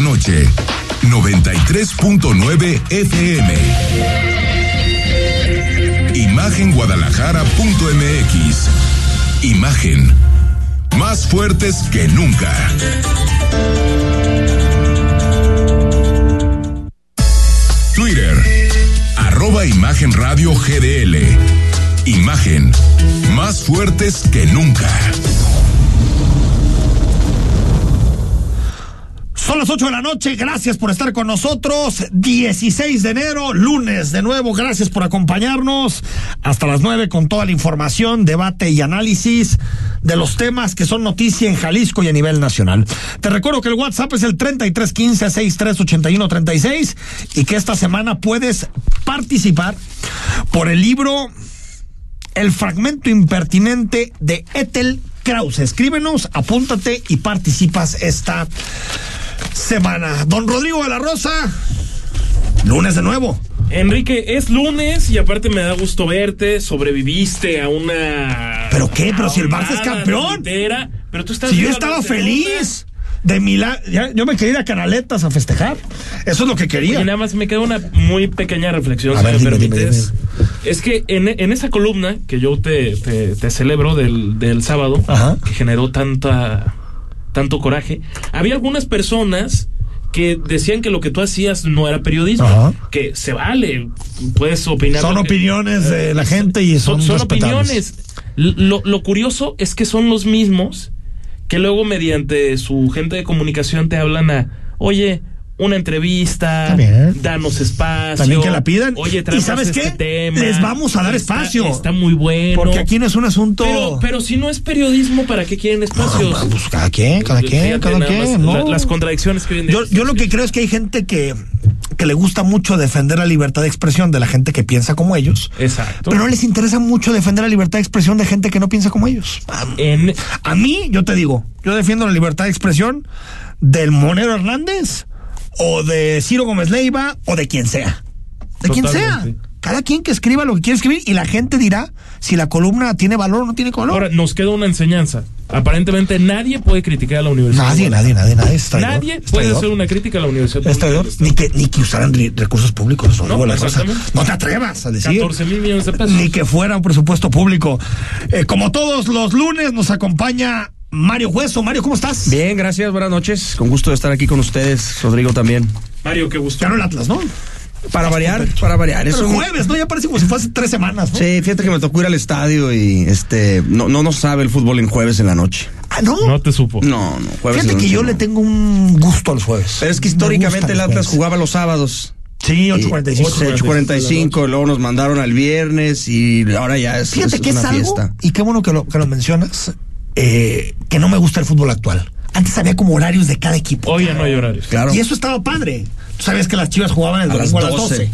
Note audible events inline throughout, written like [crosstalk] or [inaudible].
noche. 93.9 FM. Imagenguadalajara.mx. Imagen. Más fuertes que nunca. Twitter. Arroba Imagen Radio GDL. Imagen. Más fuertes que nunca. Son las 8 de la noche, gracias por estar con nosotros. 16 de enero, lunes de nuevo, gracias por acompañarnos. Hasta las 9 con toda la información, debate y análisis de los temas que son noticia en Jalisco y a nivel nacional. Te recuerdo que el WhatsApp es el 3315-638136 y que esta semana puedes participar por el libro El fragmento impertinente de Ethel Krause. Escríbenos, apúntate y participas esta semana. Don Rodrigo de la Rosa, lunes de nuevo. Enrique, es lunes y aparte me da gusto verte. Sobreviviste a una. ¿Pero qué? Pero si el Barça es campeón. Entera, pero tú estás si yo estaba feliz. De Milán, yo me quería ir a Canaletas a festejar. Eso es lo que quería. Y nada más me queda una muy pequeña reflexión, si me permites. Es que en, en, esa columna que yo te, te, te celebro del, del sábado, Ajá. que generó tanta tanto coraje. Había algunas personas que decían que lo que tú hacías no era periodismo, Ajá. que se vale, puedes opinar. Son que- opiniones de la gente y son, son, son opiniones. Lo, lo curioso es que son los mismos que luego mediante su gente de comunicación te hablan a, oye, una entrevista, bien. danos espacio. También que la pidan. Oye, ¿Y sabes este qué? tema. Les vamos a dar Está- espacio. Está muy bueno. Porque aquí no es un asunto. Pero, pero si no es periodismo, ¿para qué quieren espacios? Ah, pues cada quien, cada quien, Fíjate cada quien, ¿no? la- las contradicciones que vienen. Yo, yo lo que creo es que hay gente que, que le gusta mucho defender la libertad de expresión de la gente que piensa como ellos. Exacto. Pero no les interesa mucho defender la libertad de expresión de gente que no piensa como ellos. A, En, a mí, yo te digo, yo defiendo la libertad de expresión del Monero Hernández o de Ciro Gómez Leiva o de quien sea. De quien sea. Cada quien que escriba lo que quiere escribir y la gente dirá si la columna tiene valor o no tiene valor. ahora nos queda una enseñanza. Aparentemente nadie puede criticar a la universidad. nadie, nadie, nadie, nadie. es traidor, Nadie es puede hacer una crítica a la universidad. Es traidor. Pública Ni que, ni que usaran re- recursos públicos. No, No, la cosa. exactamente. no te atrevas a decir. 14 mil millones de pesos. Ni que fuera un presupuesto público. Eh, como todos los lunes, nos acompaña Mario Hueso. Mario, ¿cómo estás? Bien, gracias, buenas noches. Con gusto de estar aquí con ustedes, Rodrigo también. Mario, qué gusto. Ganó el Atlas, ¿no? Para variar, para variar. Pero Eso jueves, ¿no? Ya parece como si fuese tres semanas, ¿no? Sí, fíjate que me tocó ir al estadio y este no no nos sabe el fútbol en jueves en la noche. Ah, no. No te supo. No, no, jueves Fíjate en la que noche yo no. le tengo un gusto a los jueves. Pero es que Me históricamente el Atlas jugaba los sábados. Sí, Y- 8.45. 8.45, luego nos mandaron al viernes y ahora ya es, Fíjate es que es una algo, fiesta. y qué bueno que lo, que lo mencionas, eh, que no me gusta el fútbol actual. Antes había como horarios de cada equipo. Hoy ya no hay horarios. Claro. Y eso estaba padre. Tú sabías que las chivas jugaban el A domingo las a las 12. 12.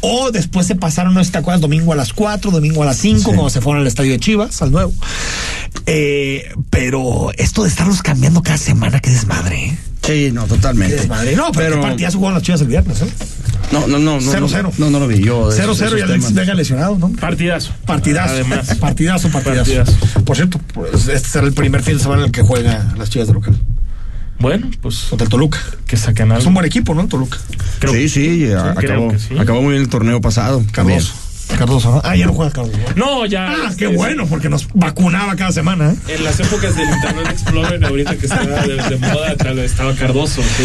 O después se pasaron, no sé si te acuerdas, domingo a las 4, domingo a las 5, Sí. cuando se fueron al estadio de Chivas, al nuevo. Eh, pero esto de estarlos cambiando cada semana, qué desmadre. ¿eh? Sí, no, totalmente. desmadre. No, pero, Pero- ¿qué partidazo jugaron las chivas el viernes, ¿eh? No, no, no, no. 0-0. No, no lo vi yo. de 0-0 esos- y Alexis. Vega lesionado, ¿no? Partidazo. Partidazo. Además. [laughs] Partidazo, partidazo. Partidazo. Por cierto, pues, este será el primer fin de semana en el que juega las chivas de local. Bueno, pues Contra el Toluca. que saquen algo. Es un buen equipo, ¿no? El Toluca. Creo- sí, sí, a- creo acabó, que sí. acabó muy bien el torneo pasado. también. Cardoso. ¿no? Ah, ya no juega Cardoso. No, ya. Ah, este, qué bueno, porque nos vacunaba cada semana, ¿eh? En las épocas del Internet Explorer, ahorita que estaba de, de moda, estaba Cardoso. sí.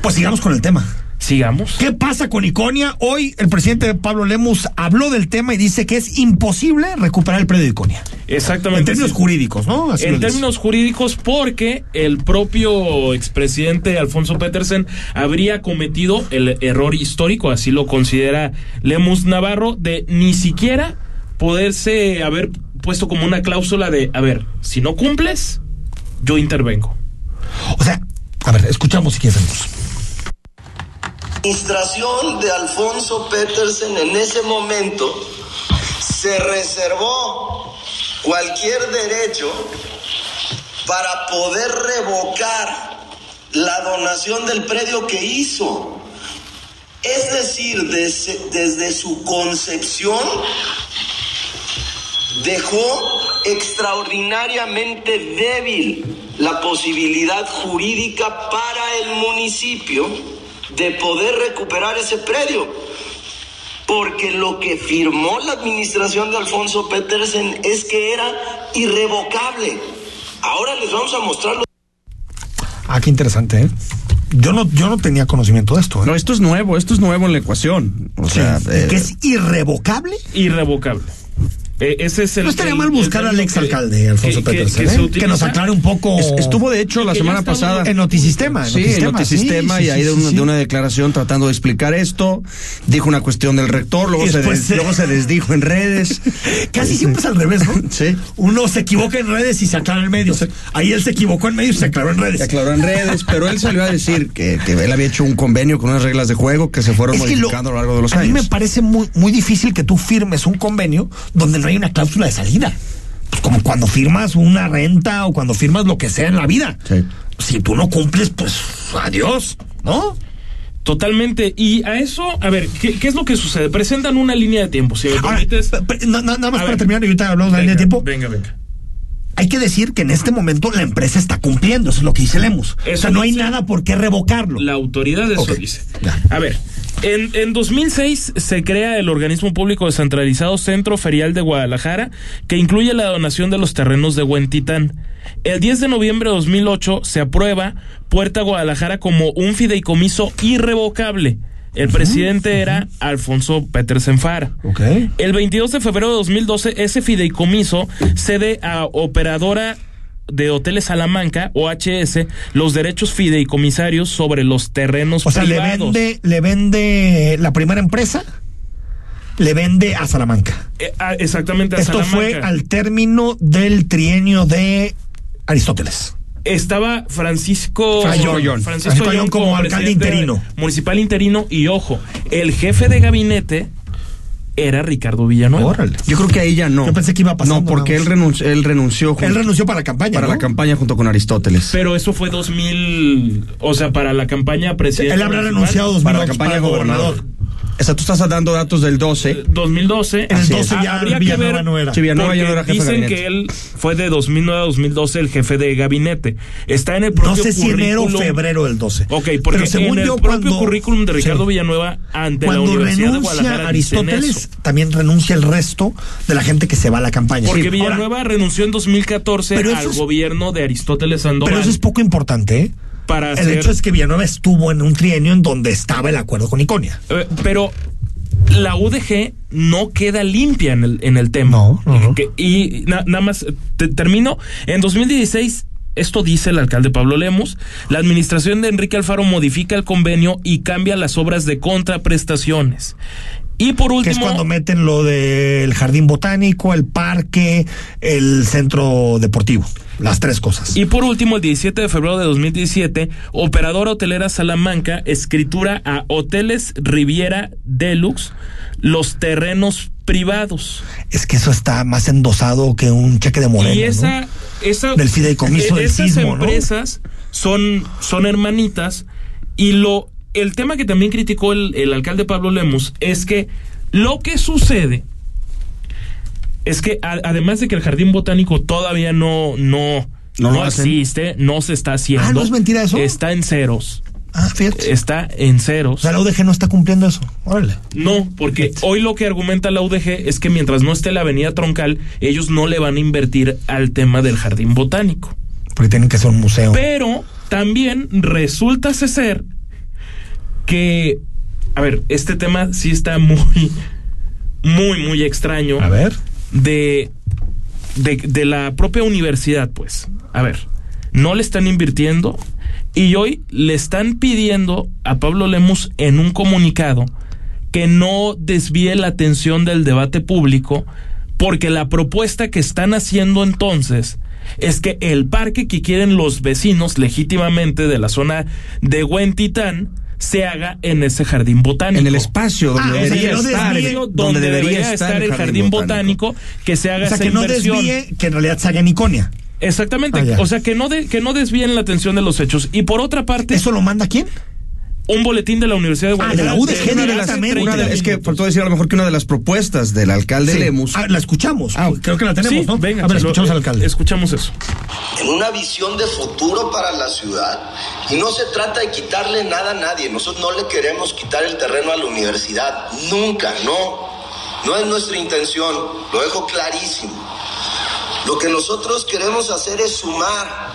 Pues sigamos con el tema. Sigamos. ¿Qué pasa con Iconia? Hoy el presidente Pablo Lemus habló del tema y dice que es imposible recuperar el predio de Iconia. Exactamente. En términos sí. jurídicos, ¿no? Así En dice. términos jurídicos, porque el propio expresidente Alfonso Petersen habría cometido el error histórico, así lo considera Lemus Navarro, de ni siquiera poderse haber puesto como una cláusula de, a ver, si no cumples, yo intervengo. O sea, a ver, escuchamos si quieres. Administración de Alfonso Petersen en ese momento se reservó cualquier derecho para poder revocar la donación del predio que hizo. Es decir, desde, desde su concepción, dejó extraordinariamente débil la posibilidad jurídica para el municipio de poder recuperar ese predio. Porque lo que firmó la administración de Alfonso Petersen es que era irrevocable. Ahora les vamos a mostrar los Ah, qué interesante, ¿eh? Yo no, yo no tenía conocimiento de esto. ¿eh? No, esto es nuevo, esto es nuevo en la ecuación. O Sí. sea, eh, que es irrevocable. Irrevocable. Eh, ese es el. No estaría el- mal buscar al ex que- alcalde Alfonso que- que- Petersen, que ¿eh? se que nos aclare un poco. es- estuvo de hecho la semana pasada. en Notisistema. En Sí, en Notisistema, sí, y sí, ahí sí, de, un- sí. de una declaración tratando de explicar esto, dijo una cuestión del rector, luego, se, des- se- luego se desdijo en redes. [laughs] Casi siempre es al revés, ¿no? Sí. Uno se equivoca en redes y se aclara en medio. Ahí él se equivocó en medio y se aclaró en Se redes. aclaró en redes, pero él salió a decir que, que él había hecho un convenio con unas reglas de juego que se fueron Es que lo- modificando a lo largo de los a mí me años. parece muy, muy difícil que tú firmes un convenio donde no hay una cláusula de salida. Pues como cuando firmas una renta o cuando firmas lo que sea en la vida. Sí. Si tú no cumples, pues adiós, ¿no? Totalmente. Y a eso, a ver, ¿qué, qué es lo que sucede? Presentan una línea de tiempo. Si me Ahora, permites. pe- pe- na- na- nada más A para ver. terminar y ahorita hablamos de la línea de tiempo. Venga, venga. Hay que decir que en este momento la empresa está cumpliendo, eso es lo que dice Lemus. o Eso sea, no hay nada por qué revocarlo. La autoridad de eso Ok, dice. ya. A ver, en, en 2006 se crea el organismo público descentralizado Centro Ferial de Guadalajara, que incluye la donación de los terrenos de Huentitán. El 10 de noviembre de 2008 se aprueba Puerta Guadalajara como un fideicomiso irrevocable. El presidente era Alfonso Petersen Fara. Ok. El 22 de febrero de 2012, ese fideicomiso cede a Operadora de Hoteles Salamanca, OHS, los derechos fideicomisarios sobre los terrenos O sea, le vende, le vende la primera empresa, le vende a Salamanca. Eh, ah, exactamente a Esto Salamanca. fue al término del trienio de Aristóteles. Estaba Francisco Ayón. Francisco Ayón como alcalde interino. Municipal interino y ojo, el jefe de gabinete era Ricardo Villanueva. Órale. Yo creo que ahí ya no. Yo pensé que iba pasando No, porque él renunció, él renunció junto- Él renunció para la campaña. para ¿no? la campaña junto con Aristóteles. Pero eso fue 2000, o sea, para la campaña presidencial. Él habrá renunciado dos para la campaña para gobernador. gobernador. O sea, tú estás dando datos del 12. 2012. En el Así 12 Ah, ya habría que Villanueva ver, no era. Sí, Villanueva ya no era jefe de dicen gabinete. que él fue de 2009 a 2012 el jefe de gabinete. Está en el No propio sé si enero o febrero del 12. Ok, porque Pero según en el yo, propio cuando- currículum de Ricardo Sí. Villanueva ante la Cuando Universidad de renuncia Guadalajara Aristóteles, también renuncia el resto de la gente que se va a la campaña. Porque Sí. Ahora, Villanueva renunció en 2014 Pero eso al es- gobierno de Aristóteles Sandoval. pero eso es poco importante, ¿eh? Para El hacer- hecho es que Villanueva estuvo en un trienio en donde estaba el acuerdo con Iconia. Eh, pero la UDG no queda limpia en el, en el tema. No, no, no. Que- y na- nada más te- termino. En 2016, esto dice el alcalde Pablo Lemos, la administración de Enrique Alfaro modifica el convenio y cambia las obras de contraprestaciones. Y por último... Que es cuando meten lo del jardín botánico, el parque, el centro deportivo. Las tres cosas. Y por último, el 17 de febrero de 2017, Operadora Hotelera Salamanca escritura a Hoteles Riviera Deluxe los terrenos privados. es que eso está más endosado que un cheque de Morena. y esa, ¿no? esa Del fideicomiso del esas sismo, ¿no? empresas son, son hermanitas y lo el tema que también criticó el, el alcalde Pablo Lemus es que lo que sucede es que a- además de que el jardín botánico todavía no no No existe, no se está haciendo. Ah, ¿no es mentira eso? Está en ceros. Ah, fíjate. Está en O ceros. sea, la UDG no está cumpliendo eso. Órale. No, porque hoy lo que argumenta la UDG es que mientras no esté la avenida troncal, ellos no le van a invertir al tema del jardín botánico. Porque tienen que ser un museo. Pero también resulta ser que, a ver, este tema sí está muy, muy, muy extraño A ver. de, de, de la propia universidad, pues. A ver, no le están invirtiendo y hoy le están pidiendo a Pablo Lemus en un comunicado que no desvíe la atención del debate público porque la propuesta que están haciendo entonces es que el parque que quieren los vecinos legítimamente de la zona de Huentitán se haga en ese jardín botánico. En el espacio donde Ah, o sea, debería estar. donde, debería, estar el jardín botánico, que se haga O sea, esa que no inversión. desvíe que en realidad se haga en Iconia. Exactamente, Ah, o sea que no de- que no desvíen la atención de los hechos y por otra parte ¿Eso lo manda quién? Un boletín de la Universidad de Ah, de la Guadalajara. UDG una de las- directamente. Una de- es que 30 faltó decir a lo mejor que una de las propuestas del alcalde Sí. Lemus Ah, la escuchamos. Ah, Creo que la tenemos, Sí, ¿no? venga, a ver, lo- escuchamos al alcalde. Escuchamos eso. en una visión de futuro para la ciudad. Y no se trata de quitarle nada a nadie. Nosotros no le queremos quitar el terreno a la universidad. Nunca, no. No es nuestra intención. Lo dejo clarísimo. Lo que nosotros queremos hacer es sumar.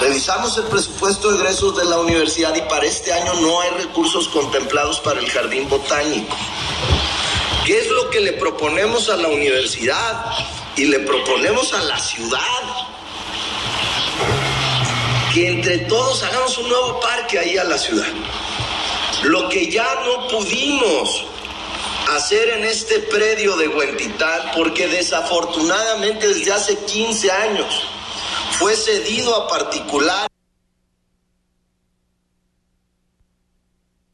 Revisamos el presupuesto de egresos de la universidad y para este año no hay recursos contemplados para el jardín botánico. ¿Qué es lo que le proponemos a la universidad y le proponemos a la ciudad? Que entre todos hagamos un nuevo parque ahí a la ciudad. Lo que ya no pudimos hacer en este predio de Huentitán, porque desafortunadamente desde hace 15 años fue cedido a particular.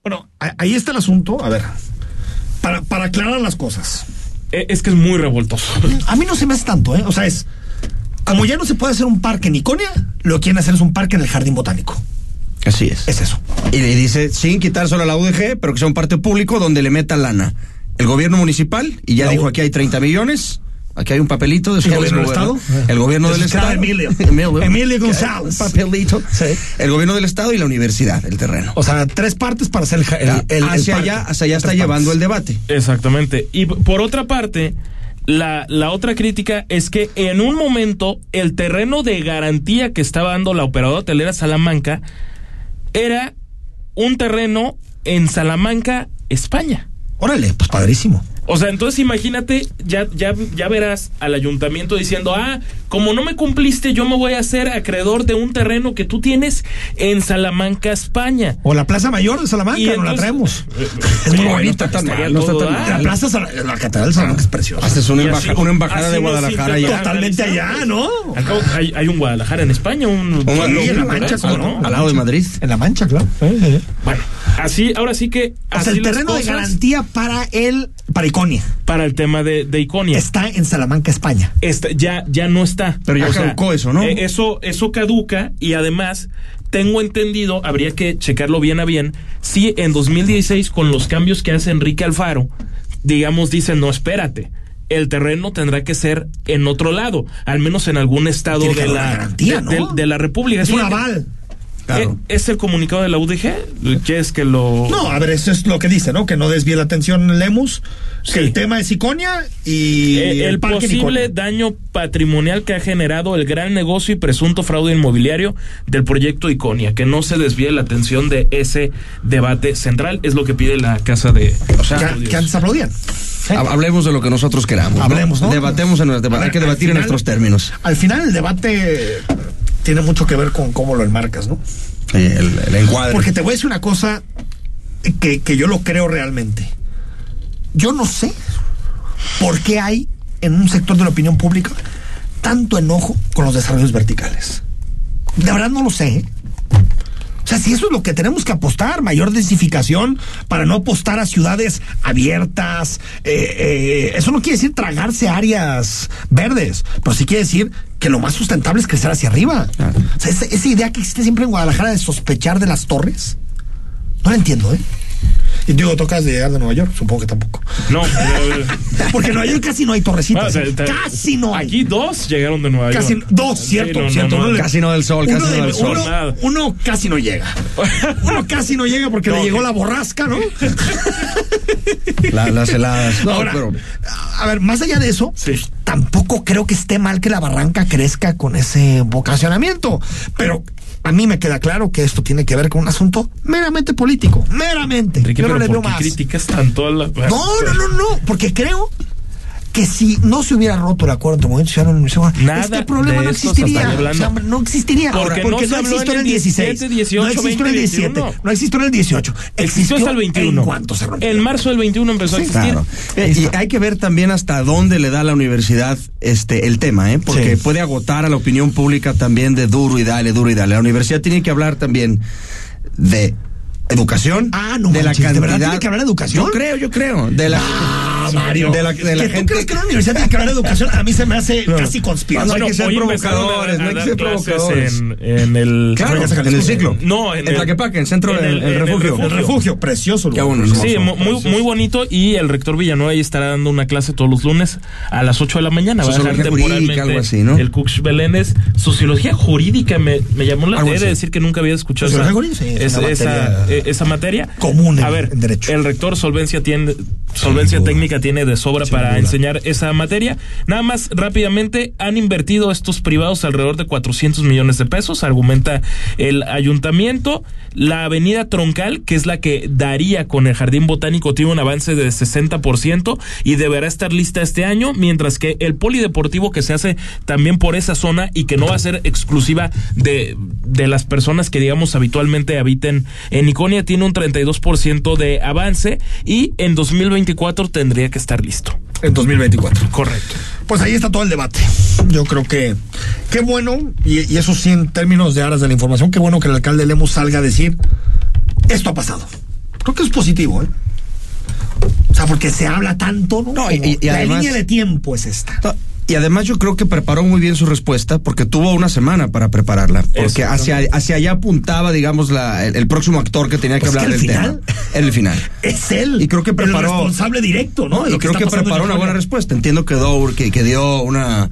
Bueno, ahí está el asunto. A ver, para, para aclarar las cosas. Eh, Es que es muy revoltoso. A mí no se me hace tanto, ¿eh? O sea, es. Como ya no se puede hacer un parque en Iconia, lo que quieren hacer es un parque en el jardín botánico. Así es. Es eso. Y le dice, sin quitárselo a la UDG, pero que sea un parte público donde le meta lana. El gobierno municipal, y ya La dijo U- aquí hay 30 millones, aquí hay un papelito de ¿El su gobierno del Estado? El gobierno De del Estado. Emilio. Emilio. González. Un papelito. Sí. El gobierno del Estado y la universidad, el terreno. O sea, tres partes para hacer el. hacia allá, hacia allá está llevando el debate. Exactamente. Y por otra parte, la, la otra crítica es que en un momento el terreno de garantía que estaba dando la operadora hotelera Salamanca era un terreno en Salamanca, España. Órale, pues padrísimo. O sea, entonces imagínate, ya, ya, ya verás al ayuntamiento diciendo, ah, como no me cumpliste, yo me voy a hacer acreedor de un terreno que tú tienes en Salamanca, España. O la Plaza Mayor de Salamanca, Y no la traemos. Eh, es muy bonita. está tan estaría mal, no está tan. La Plaza, la Catedral de Salamanca es preciosa. Haces una, Y embaja- así- una embajada de Guadalajara ya. Totalmente allá, ¿no? Cabo, hay, hay un Guadalajara en España, un... Un- Sí, en la Mancha, ¿cómo no? Al lado de Madrid. En la Mancha, claro. Bueno, así, ahora sí que... O sea, así el terreno de garantía para el para Iconia Para el tema de, de Iconia. está en Salamanca, España. Está- ya, ya no está. Pero ya caducó eso, ¿no? eh, eso, eso caduca y además tengo entendido, habría que checarlo bien a bien, si en 2016 con los cambios que hace Enrique Alfaro, digamos, dicen, no, espérate. El terreno tendrá que ser en otro lado, al menos en algún estado de la, garantía, de, ¿no? de- de la República. Es un Sí, aval. Claro. eh, ¿Es el comunicado de la UDG? ¿Qué es que lo...? No, a ver, eso es lo que dice, ¿no? Que no desvíe la atención Lemus. Sí. Que el tema es Iconia y Eh, el posible Iconia. daño patrimonial que ha generado el gran negocio y presunto fraude inmobiliario del proyecto Iconia, que no se desvíe la atención de ese debate central, es lo que pide la Casa de O sea, que, que antes aplaudían. Ha- Hablemos de lo que nosotros queramos. Hablemos, ¿no? Debatemos en hay que debatir en nuestros términos. Al final el debate tiene mucho que ver con cómo lo enmarcas, ¿no? Eh, El, el encuadre. Porque te voy a decir una cosa que, que yo lo creo realmente. Yo no sé por qué hay en un sector de la opinión pública tanto enojo con los desarrollos verticales. De verdad no lo sé. ¿eh? O sea, si eso es lo que tenemos que apostar, mayor densificación para no apostar a ciudades abiertas. eh, eh, eso no quiere decir tragarse áreas verdes, pero sí quiere decir que lo más sustentable es crecer hacia arriba. O sea, esa, esa idea que existe siempre en Guadalajara de sospechar de las torres, no la entiendo, ¿eh? Y digo, tocas de llegar de Nueva York, supongo que tampoco. No, [laughs] Porque en Nueva York casi no hay torrecitas. bueno, o sea, te- casi no hay. Aquí dos llegaron de Nueva Casi York. dos, cierto, no, cierto. no, Casi no del sol, casi de- no del sol. Uno, casi no llega. [laughs] Uno casi no llega porque No, le llegó la borrasca, ¿no? La- las heladas. No, Ahora, pero a ver, más allá de eso, Sí. pues, tampoco creo que esté mal que la barranca crezca con ese vocacionamiento. Pero a mí me queda claro que esto tiene que ver con un asunto meramente político. Meramente. Enrique, Yo no le veo ¿por qué más. criticas tanto a la... No, no, no, no, porque creo que si no se hubiera roto el acuerdo entre Movimiento Ciudadano y Universidad, Nada este problema no existiría. O sea, no existiría. Porque porque no no existió en el el 16, 17, 18, no existió en el 17, 21. no existió en el 18. Existió hasta el 21. En cuanto se rompió. En marzo del 21 empezó a existir. Claro. Eh, y hay que ver también hasta dónde le da la universidad este el tema, ¿eh? Porque Sí. puede agotar a la opinión pública también de duro y dale, duro y dale. La universidad tiene que hablar también de educación, Ah, no de la manches, ¿de cantidad. verdad tiene que hablar de educación? Yo creo, yo creo. De la Ah, Mario. De la- de la que gente- tú crees que una universidad tiene que hablar de educación, a mí se me hace [laughs] casi conspiración. No hay que ser hoy provocadores, no hay que ser provocadores. En, en el... Claro, en el ciclo. No, en en el- Tlaquepaque, centro en del el- el refugio. El refugio, precioso. Qué lugar. bueno, Sí, hermoso. mu- muy, muy bonito y el rector Villanueva ahí estará dando una clase todos los lunes a las 8 de la mañana. Va a dejar temporalmente algo así, ¿no? el Cux Belénes. Sociología jurídica me, me llamó la he de decir que nunca había escuchado esa, jurídica, sí, es esa, una esa- materia eh, esa materia. común en- a ver, en derecho. el rector solvencia tiene solvencia técnica tiene de sobra Sin para duda. enseñar esa materia. Nada más rápidamente han invertido estos privados alrededor de 400 millones de pesos, argumenta el ayuntamiento. La avenida Troncal, que es la que daría con el Jardín Botánico, tiene un avance de 60% y deberá estar lista este año, mientras que el polideportivo que se hace también por esa zona y que no va a ser exclusiva de, de las personas que digamos habitualmente habiten en Iconia, tiene un 32% de avance y en 2024 tendría que estar listo. En 2024. Correcto. Pues ahí está todo el debate. Yo creo que qué bueno, y, y eso sí en términos de aras de la información, qué bueno que el alcalde Lemos salga a decir, esto ha pasado. Creo que es positivo, ¿eh? O sea, porque se habla tanto, ¿no? No, y- y- y la además- línea de tiempo es esta. Y además yo creo que preparó muy bien su respuesta porque tuvo una semana para prepararla. Porque hacia, hacia allá apuntaba, digamos, la, el, el próximo actor que tenía que Pues hablar del tema. final- [laughs] En el final. Es él. Y creo que preparó- El responsable directo, ¿no? Y creo que preparó una buena respuesta. Entiendo que, dio- que, que dio una.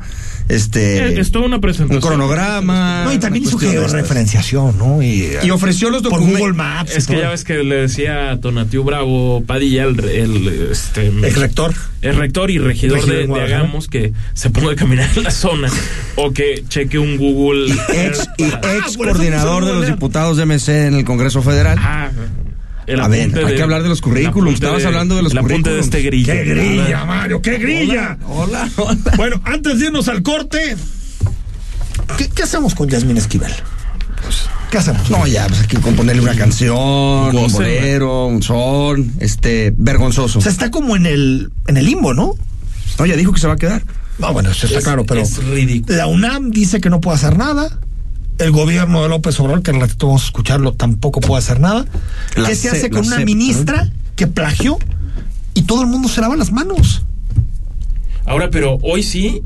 Este. Eh, es toda una presentación. un cronograma. No, y también hizo georreferenciación, ¿no? Y, Y ofreció los por documentos. Google Maps. Es que ya ves que le decía a Tonatiu Bravo Padilla, el, el, este, El rector. el rector y regidor, Regidor de, de que se ponga a caminar en la zona o que cheque un Google. Ex, y Ah, ex coordinador de los diputados de MC en el Congreso Federal. Ah, el A ver, hay que hablar de los currículums, estabas hablando de los el apunte de currículums. este grillo. ¡Qué grilla, Mario! ¡Qué grilla! Hola, hola. Bueno, antes de irnos al corte, ¿qué, qué hacemos con Yasmín Esquivel? ¿Qué hacemos? No, ya, pues hay que componerle una canción, un bolero, un son, este, vergonzoso. O sea, está como en el, en el limbo, ¿no? No, ya dijo que se va a quedar. No, bueno, eso está Es- claro, pero es ridículo. la UNAM dice que no puede hacer nada. El gobierno de López Obrador, que al ratito vamos a escucharlo, tampoco puede hacer nada. La ¿Qué se hace con una CEP, ministra que plagió y todo el mundo se lava las manos? Ahora, pero hoy sí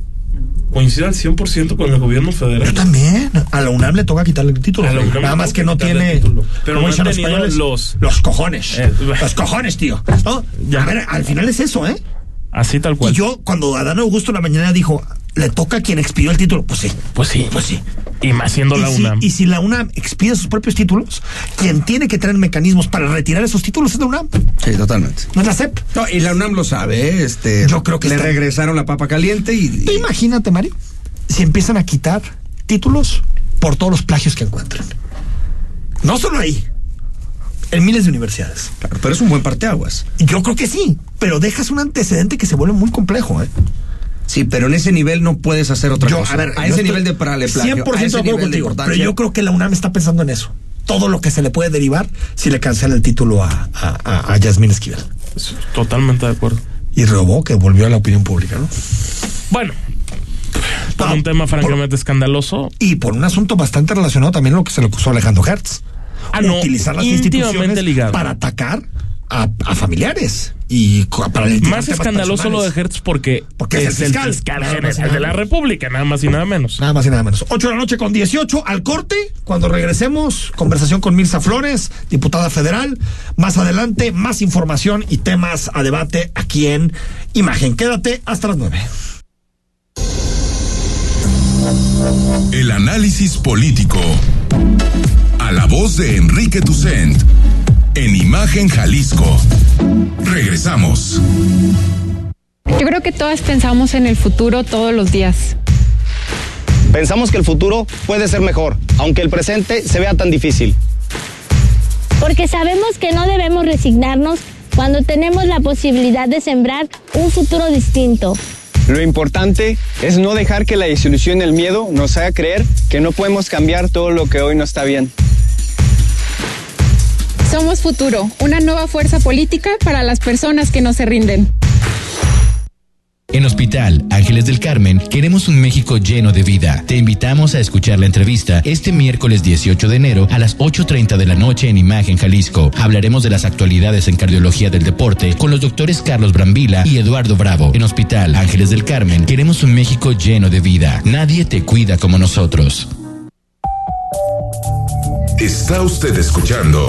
coincide al 100% con el gobierno Yo federal. también. A la UNAM le toca quitarle el título. A la UNAM Nada más que no tiene. Pero ¿cómo no han tenido españoles? los- Los cojones. Eh, [laughs] los cojones, tío. ¿No? Ya. A ver, al final es eso, ¿eh? Así tal Y cual. yo, cuando Adán Augusto en la mañana dijo, le toca a quien expidió el título, pues sí. pues sí. Pues sí. Y más siendo la si, UNAM. y si la UNAM expide sus propios títulos, quien tiene que tener mecanismos para retirar esos títulos es la UNAM, Sí, totalmente. no es la CEP. No, y la UNAM lo sabe, ¿eh? este. Yo creo que le está- regresaron la papa caliente y. Tú imagínate, Mario, si empiezan a quitar títulos por todos los plagios que encuentran. No solo ahí, en miles de universidades. Claro, pero es un buen parteaguas. Yo creo que sí, pero dejas un antecedente que se vuelve muy complejo, ¿eh? Sí, pero en ese nivel no puedes hacer otra Yo, cosa. a ver, a ese nivel de prale, plagio, 100% a ese de acuerdo nivel de contigo, pero yo creo que la UNAM está pensando en eso. Todo lo que se le puede derivar si le cancela el título a, a, a, a Yasmín Esquivel. Totalmente de acuerdo. Y robó que volvió a la opinión pública, ¿no? Bueno, por Ah, un tema por- francamente escandaloso. Y por un asunto bastante relacionado también a lo que se le acusó a Alejandro Hertz. Ah, no, Utilizar las instituciones ligado. para atacar a, a familiares y para Más escandaloso lo de. Hertz porque, Porque es el fiscal. Y general de la. República, nada más y nada menos. Nada más y nada menos. 8 de la noche con 18 al corte. Cuando regresemos, conversación con Mirza Flores, diputada federal. Más adelante, más información y temas a debate aquí en Imagen. Quédate hasta las 9. El análisis político. A la voz de Enrique Tucent. En Imagen Jalisco. Regresamos. Yo creo que todas pensamos en el futuro todos los días. Pensamos que el futuro puede ser mejor, aunque el presente se vea tan difícil. porque sabemos que no debemos resignarnos cuando tenemos la posibilidad de sembrar un futuro distinto. Lo importante es no dejar que la desilusión y el miedo nos haga creer que no podemos cambiar todo lo que hoy no está bien. Somos Futuro, una nueva fuerza política para las personas que no se rinden. En Hospital Ángeles del Carmen queremos un México lleno de vida. Te invitamos a escuchar la entrevista este miércoles 18 de enero a las 8.30 de la noche en Imagen Jalisco. Hablaremos de las actualidades en cardiología del deporte con los doctores Carlos Brambila y Eduardo Bravo. En Hospital Ángeles del Carmen queremos un México lleno de vida. Nadie te cuida como nosotros. Está usted escuchando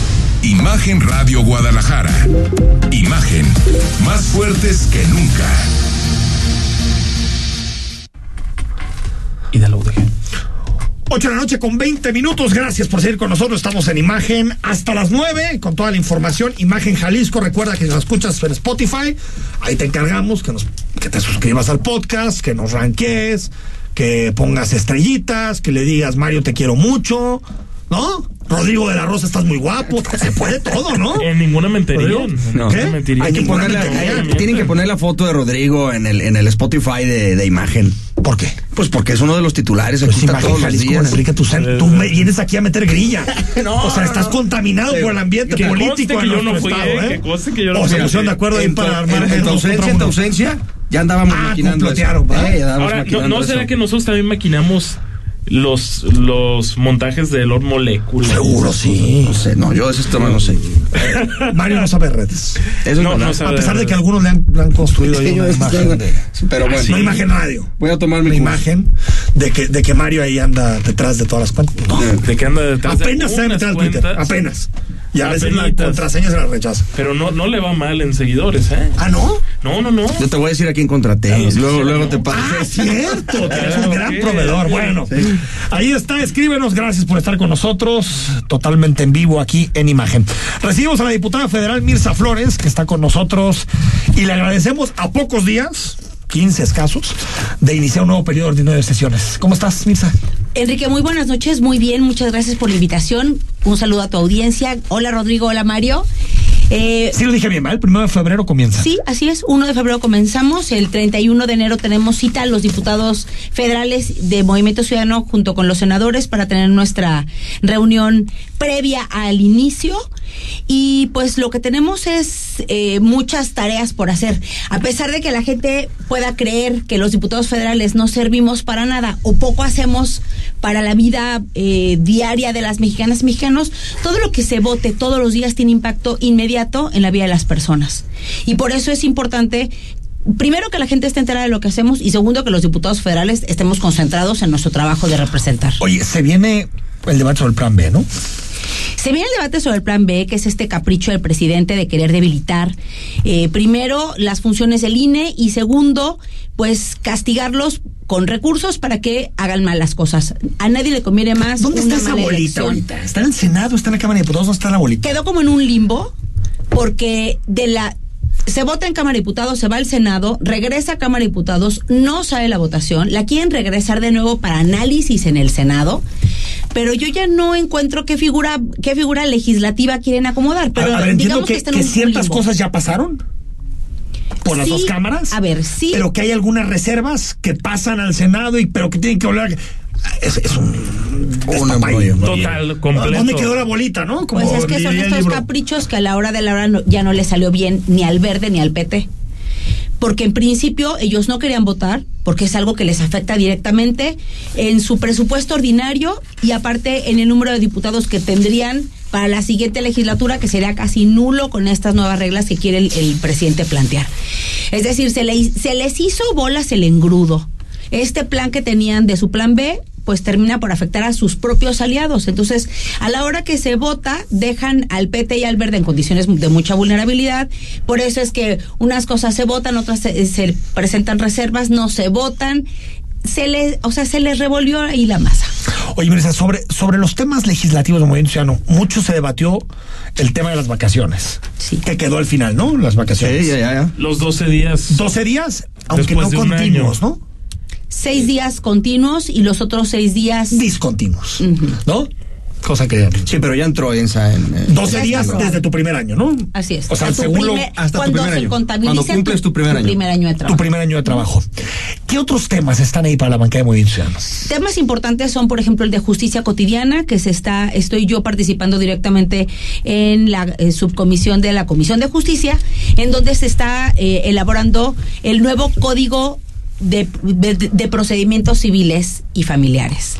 Imagen Radio Guadalajara. Imagen, más fuertes que nunca. Y de la UDG. 8 de la noche con 20 minutos. Gracias por seguir con nosotros. Estamos en Imagen hasta las 9 con toda la información. Imagen Jalisco. Recuerda que si nos escuchas en Spotify, ahí te encargamos que, nos, que te suscribas al podcast, que nos ranquees, que pongas estrellitas, que le digas Mario te quiero mucho, ¿no? Rodrigo de la Rosa, estás muy guapo. Se puede todo, ¿no? [laughs] En ninguna mentirían. No. ¿Qué? mentirían. Hay que poner la- mentiría. hay- tienen que poner la foto de Rodrigo en el, en el Spotify de, de imagen. ¿Por qué? Pues porque es uno de los titulares. Aquí Pues está todos los días. Enrique. Tú me vienes aquí a meter grilla. [laughs] o sea, estás contaminado por el ambiente Que político en que yo no fui, estado, eh, ¿eh? que que yo no O pusieron de acuerdo ahí En para en- armar en tu ausencia, en tu ausencia, ya andábamos Ah, maquinando. eso. Eh, ya andábamos Ahora, ¿no, maquinando ¿no será eso. que nosotros también maquinamos los, los montajes de Lord Molecula? Seguro sí. No sé, no, yo de esos temas no sé. [laughs] Mario no sabe redes. Eso es No, sabe. A pesar de que algunos le han, le han construido [laughs] ahí Sí, una de imagen de, Pero bueno, una imagen radio. voy a tomar mi Una curso. imagen de que, de que Mario ahí anda detrás de todas las cuentas. No. ¿De qué anda detrás de Apenas se unas mete al Twitter. Apenas. Y a veces la contraseña se la rechaza. Pero no, no le va mal en seguidores, ¿eh? Ah, ¿no? No, no, no. Yo te voy a decir a quién contraté. Claro, luego, sí, luego no. te paso. Ah, cierto, que eres un gran proveedor. Bueno, ahí está, escríbenos, gracias por estar con nosotros, totalmente en vivo aquí en Imagen. Recibimos a la diputada federal Mirza Flores, que está con nosotros, y le agradecemos a pocos días, 15 escasos, de iniciar un nuevo periodo ordinario de sesiones. ¿Cómo estás, Mirza? Enrique, muy buenas noches, muy bien, muchas gracias por la invitación. Un saludo a tu audiencia. Hola Rodrigo, hola Mario. Eh, Sí lo dije bien, ¿verdad? El primero de febrero comienza. Sí, así es. 1 de febrero comenzamos. El 31 de enero tenemos cita a los diputados federales de Movimiento Ciudadano junto con los senadores para tener nuestra reunión previa al inicio. Y pues lo que tenemos es eh, muchas tareas por hacer. A pesar de que la gente pueda creer que los diputados federales no servimos para nada o poco hacemos para la vida eh, diaria de las mexicanas y mexicanos, todo lo que se vote todos los días tiene impacto inmediato en la vida de las personas. Y por eso es importante Primero que la gente esté enterada de lo que hacemos y segundo que los diputados federales estemos concentrados en nuestro trabajo de representar. Oye, se viene el debate sobre el plan B, ¿no? Se viene el debate sobre el plan B, que es este capricho del presidente de querer debilitar, eh, primero, las funciones del INE y segundo, pues castigarlos con recursos para que hagan mal las cosas. A nadie le conviene más. ¿Dónde una está esa mala bolita elección. ahorita? ¿Está en el Senado? ¿Está en la Cámara de Diputados? ¿Dónde está la bolita? Quedó como en un limbo porque de la se vota en Cámara de Diputados, se va al Senado, regresa a Cámara de Diputados, no sale la votación, la quieren regresar de nuevo para análisis en el Senado, pero yo ya no encuentro qué figura qué figura legislativa quieren acomodar. Pero a, a ver, entiendo digamos que, ciertas limbo. cosas ya pasaron por las Sí, dos cámaras. a ver, sí. Pero que hay algunas reservas que pasan al Senado y pero que tienen que volver. Es, es un. Total, completo. ¿Dónde quedó la bolita, no? Como Pues es que son estos caprichos que a la hora de la hora no- ya no le salió bien ni al verde ni al PT. Porque en principio ellos no querían votar, porque es algo que les afecta directamente en su presupuesto ordinario y aparte en el número de diputados que tendrían para la siguiente legislatura, que sería casi nulo con estas nuevas reglas que quiere el, el presidente plantear. Es decir, se, le- se les hizo bolas el engrudo. Este plan que tenían de su plan B, pues termina por afectar a sus propios aliados. Entonces, a la hora que se vota, dejan al PT y al Verde en condiciones de mucha vulnerabilidad. Por eso es que unas cosas se votan, otras se, se presentan reservas, no se votan se les, o sea, se les revolvió ahí la masa. Oye, Marisa, sobre, sobre los temas legislativos del Movimiento Ciudadano, mucho se debatió el tema de las vacaciones. Sí. Que quedó al final, ¿no? Las vacaciones. Sí, ya, ya. Los 12 días. 12 días, aunque Después no continuos. ¿no? Seis días continuos y los otros seis días. Discontinuos. ¿no? Cosa que... Sí, pero ya entró Ensa en. eh, 12 Ya días aprobado. desde tu primer año, ¿no? Así es. O sea, Tu según hasta tu cuando primer se año. contabiliza Cuando cumples tu primer año. primer año de tu trabajo. primer año de trabajo. ¿Qué otros temas están ahí para la banca de Movimiento Ciudadano? Temas importantes son, por ejemplo, el de justicia cotidiana, que se está, estoy yo participando directamente en la eh, subcomisión de la Comisión de Justicia, en donde se está eh, elaborando el nuevo código de, de- de procedimientos civiles y familiares.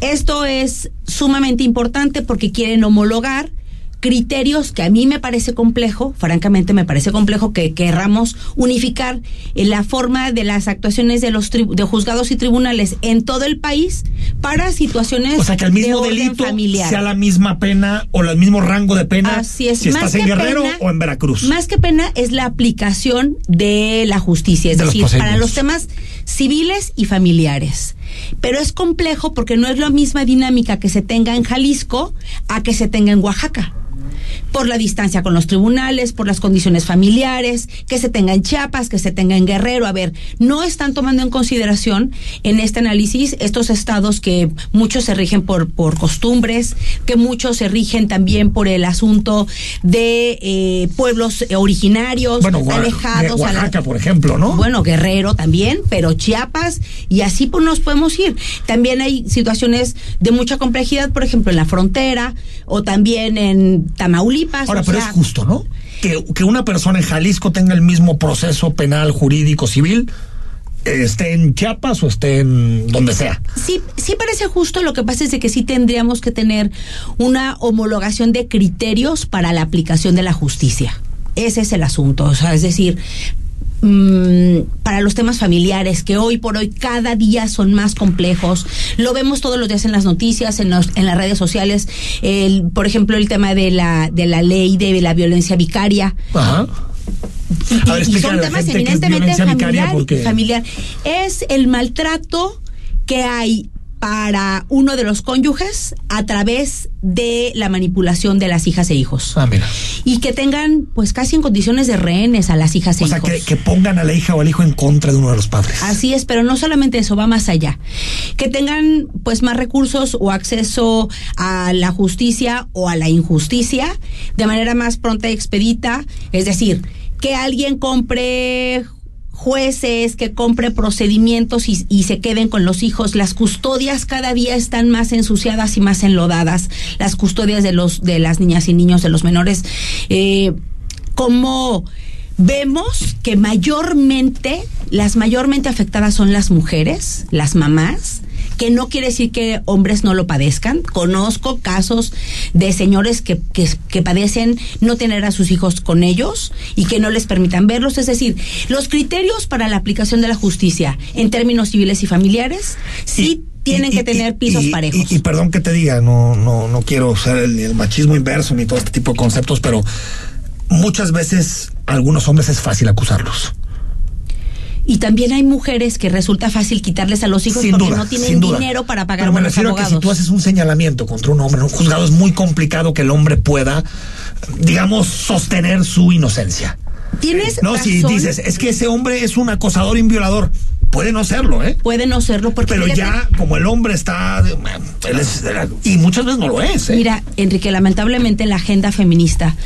Esto es sumamente importante porque quieren homologar criterios que a mí me parece complejo, francamente me parece complejo que querramos unificar eh, la forma de las actuaciones de los tribu- de juzgados y tribunales en todo el país para situaciones O sea, que el mismo delito familiar. sea la misma pena o el mismo rango de pena Así es. si Más estás en Guerrero pena- o en Veracruz. Más que pena es la aplicación de la justicia, es De los decir, para los temas civiles y familiares. Pero es complejo porque no es la misma dinámica que se tenga en Jalisco a que se tenga en Oaxaca. Por la distancia con los tribunales, por las condiciones familiares, que se tenga en Chiapas, que se tenga en Guerrero. A ver, no están tomando en consideración en este análisis estos estados que muchos se rigen por, por costumbres, que muchos se rigen también por el asunto de eh, pueblos originarios, bueno, alejados a la- Oaxaca, por ejemplo, ¿no? bueno, Guerrero también, pero Chiapas y así pues nos podemos ir. También hay situaciones de mucha complejidad, por ejemplo, en la frontera o también en Tamaulipas. Ahora, o pero sea, es justo, ¿no? Que, que una persona en Jalisco tenga el mismo proceso penal, jurídico, civil, esté en Chiapas o esté en donde sea. Sí, sí parece justo, lo que pasa es de que sí tendríamos que tener una homologación de criterios para la aplicación de la justicia. Ese es el asunto, o sea, es decir, mm, para los temas familiares que hoy por hoy cada día son más complejos. Lo vemos todos los días en las noticias, en, los- en las redes sociales. El, por ejemplo, el tema de la, de la ley de la violencia vicaria. Ajá. Y, ver, son temas eminentemente familiar, familiar. Es el maltrato que hay para uno de los cónyuges a través de la manipulación de las hijas e hijos. Ah, mira. Y que tengan, pues casi en condiciones de rehenes a las hijas e O sea, hijos. que, que pongan a la hija o al hijo en contra de uno de los padres. Así es, pero no solamente eso, va más allá. Que tengan pues más recursos o acceso a la justicia o a la injusticia de manera más pronta y expedita, es decir, que alguien compre jueces, que compre procedimientos y, se queden con los hijos. Las custodias cada día están más ensuciadas y más enlodadas. Las custodias de los de las niñas y niños, de los menores. Eh, como vemos que mayormente, las mayormente afectadas son las mujeres, las mamás, que no quiere decir que hombres no lo padezcan. Conozco casos de señores que, que, que padecen no tener a sus hijos con ellos y que no les permitan verlos. Es decir, los criterios para la aplicación de la justicia en términos civiles y familiares sí tienen Y- que tener pisos y- parejos. Y, y perdón que te diga, no, no, no quiero ser el, el machismo inverso ni todo este tipo de conceptos, pero muchas veces a algunos hombres es fácil acusarlos. Y también hay mujeres que resulta fácil quitarles a los hijos sin porque duda, no tienen dinero para pagar Pero me buenos refiero a que si tú haces un señalamiento contra un hombre en un juzgado es muy complicado que el hombre pueda, digamos, sostener su inocencia. Tienes No, si dices, es que ese hombre es un acosador y un violador. Puede no serlo, ¿eh? Puede no serlo porque Pero ya, como el hombre está. él es- y muchas veces no lo es, ¿eh? Mira, Enrique, lamentablemente la agenda feminista,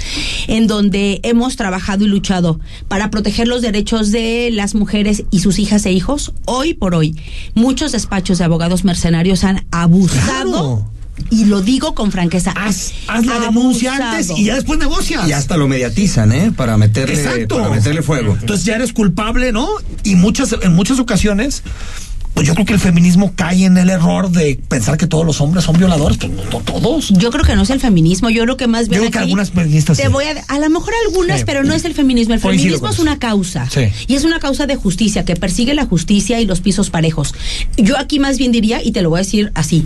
en donde hemos trabajado y luchado para proteger los derechos de las mujeres y sus hijas e hijos, hoy por hoy, muchos despachos de abogados mercenarios han abusado. Claro. Y lo digo con franqueza. Haz, haz la denuncia antes y ya después negocias. Y hasta lo mediatizan, ¿eh? Para meterle, Exacto. para meterle fuego. Entonces ya eres culpable, ¿no? Y muchas, en muchas ocasiones pues yo creo que el feminismo cae en el error de pensar que todos los hombres son violadores, pues no todos. Yo creo que no es el feminismo, yo creo que más bien Yo creo que algunas feministas te sí. voy a a lo mejor algunas, Sí. pero no es el feminismo, el Coincido feminismo es una causa. Sí. Y es una causa de justicia que persigue la justicia y los pisos parejos. Yo aquí más bien diría y te lo voy a decir así.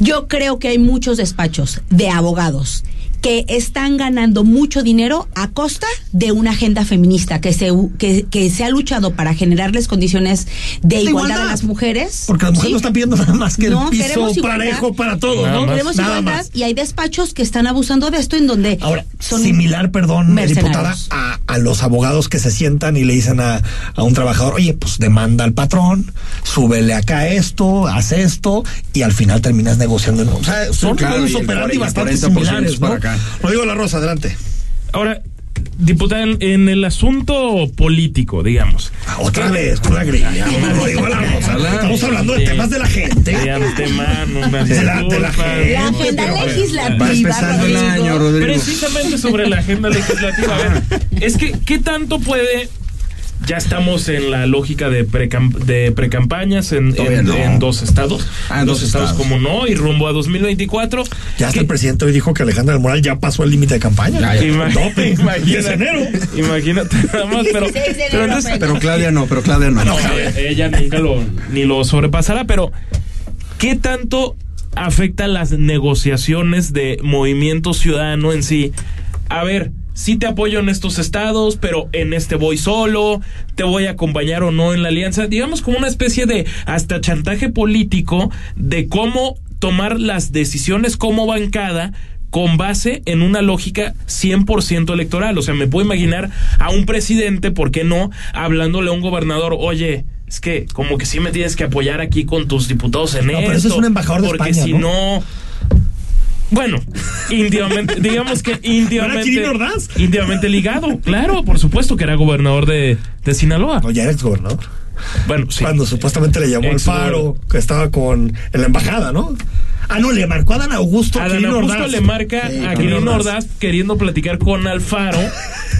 Yo creo que hay muchos despachos de abogados que están ganando mucho dinero a costa de una agenda feminista que se, que, que se ha luchado para generarles condiciones de De igualdad, igualdad. a las mujeres. Porque las mujeres Sí. no están pidiendo nada más que el No, piso queremos igualdad. parejo para todos, Nada ¿no? más. Queremos Nada igualdad más. y hay despachos que están abusando de esto en donde Ahora, son similar, perdón, diputada, a, a los abogados que se sientan y le dicen a, a un trabajador, oye, pues demanda al patrón, súbele acá esto, haz esto, y al final terminas negociando. ¿no? O sea, son claro, y el operandi 40% bastante es similares, ¿no? para acá. Rodrigo La Rosa, adelante. Ahora, diputada, en, en el asunto político, digamos. Otra vez, con la grilla. Rodrigo La Rosa. Estamos hablando de temas de la gente. De antemano, una De la- de la gente. La agenda pero, legislativa. Va empezando el Rodrigo. año, Rodrigo. Precisamente sobre la agenda legislativa. A ver, es que, ¿qué tanto puede.? Ya estamos en la lógica de precam- de precampañas en, Todavía en, no. en dos estados. Ah, en dos estados. como no, y rumbo a 2024. Ya hasta ¿Qué- el presidente hoy dijo que Alejandra del Moral ya pasó el límite de campaña. Ya, ya. [laughs] Imagínate, enero. imagínate nada más, pero, 16 de pero Claudia no, pero Claudia no. no, ella nunca lo ni lo sobrepasará, pero ¿qué tanto afecta las negociaciones de Movimiento Ciudadano en sí? A ver, sí te apoyo en estos estados, pero en este voy solo, te voy a acompañar o no en la alianza, digamos como una especie de hasta chantaje político de cómo tomar las decisiones como bancada con base en una lógica 100% electoral. O sea, me puedo imaginar a un presidente, ¿por qué no?, hablándole a un gobernador, oye, es que como que sí me tienes que apoyar aquí con tus diputados en No, esto. pero ese es un embajador de Porque España, si ¿no? no... Bueno, íntimamente, [laughs] digamos que Ordaz? íntimamente ligado, claro, por supuesto que era gobernador de, de Sinaloa. No, ya era exgobernador. Bueno, sí. Cuando supuestamente le llamó al Faro, que estaba con en la embajada, ¿no? Ah, no, le marcó a Dan Augusto. Quirino Augusto Ordaz. le marca Sí, a Quirino Quirino Ordaz. Ordaz queriendo platicar con Alfaro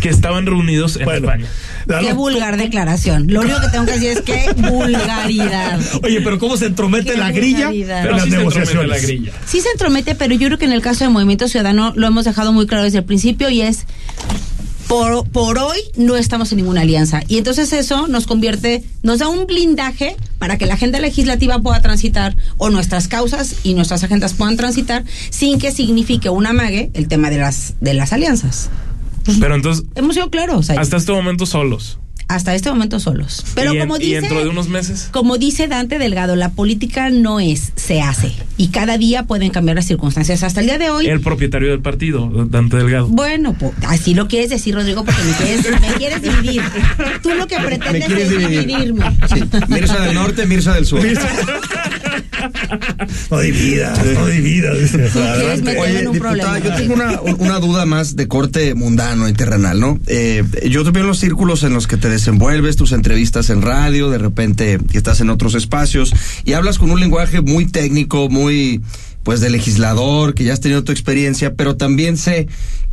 que estaban reunidos en Bueno, España. Qué vulgar declaración. Lo único que tengo que decir es que [laughs] vulgaridad. Oye, pero ¿cómo se entromete Qué la grilla vulgaridad. en Pero las sí se entromete negociaciones? la grilla. Sí se entromete, pero yo creo que en el caso de Movimiento Ciudadano lo hemos dejado muy claro desde el principio y es por, por hoy no estamos en ninguna alianza. Y entonces eso nos convierte, nos da un blindaje para que la agenda legislativa pueda transitar o nuestras causas y nuestras agendas puedan transitar sin que signifique un amague el tema de las, de las alianzas. Pero entonces, Hemos sido claros ahí. hasta este momento solos. hasta este momento solos. Pero y, en- como y dice, dentro de unos meses. como dice Dante Delgado, la política no es, se hace. Y cada día pueden cambiar las circunstancias. Hasta el día de hoy. El propietario del partido, Dante Delgado. Bueno, po- así lo quieres decir, Rodrigo, porque me quieres, me quieres dividir. Tú lo que pretendes es dividir. dividirme. Sí, Mirza del norte, Mirza del sur. [laughs] No dividas, no dividas. Oye, en un diputada, problema. yo tengo una, una duda más de corte mundano y terrenal, ¿no? Eh, yo te veo en los círculos en los que te desenvuelves, tus entrevistas en radio, de repente estás en otros espacios y hablas con un lenguaje muy técnico, muy pues de legislador, que ya has tenido tu experiencia, pero también sé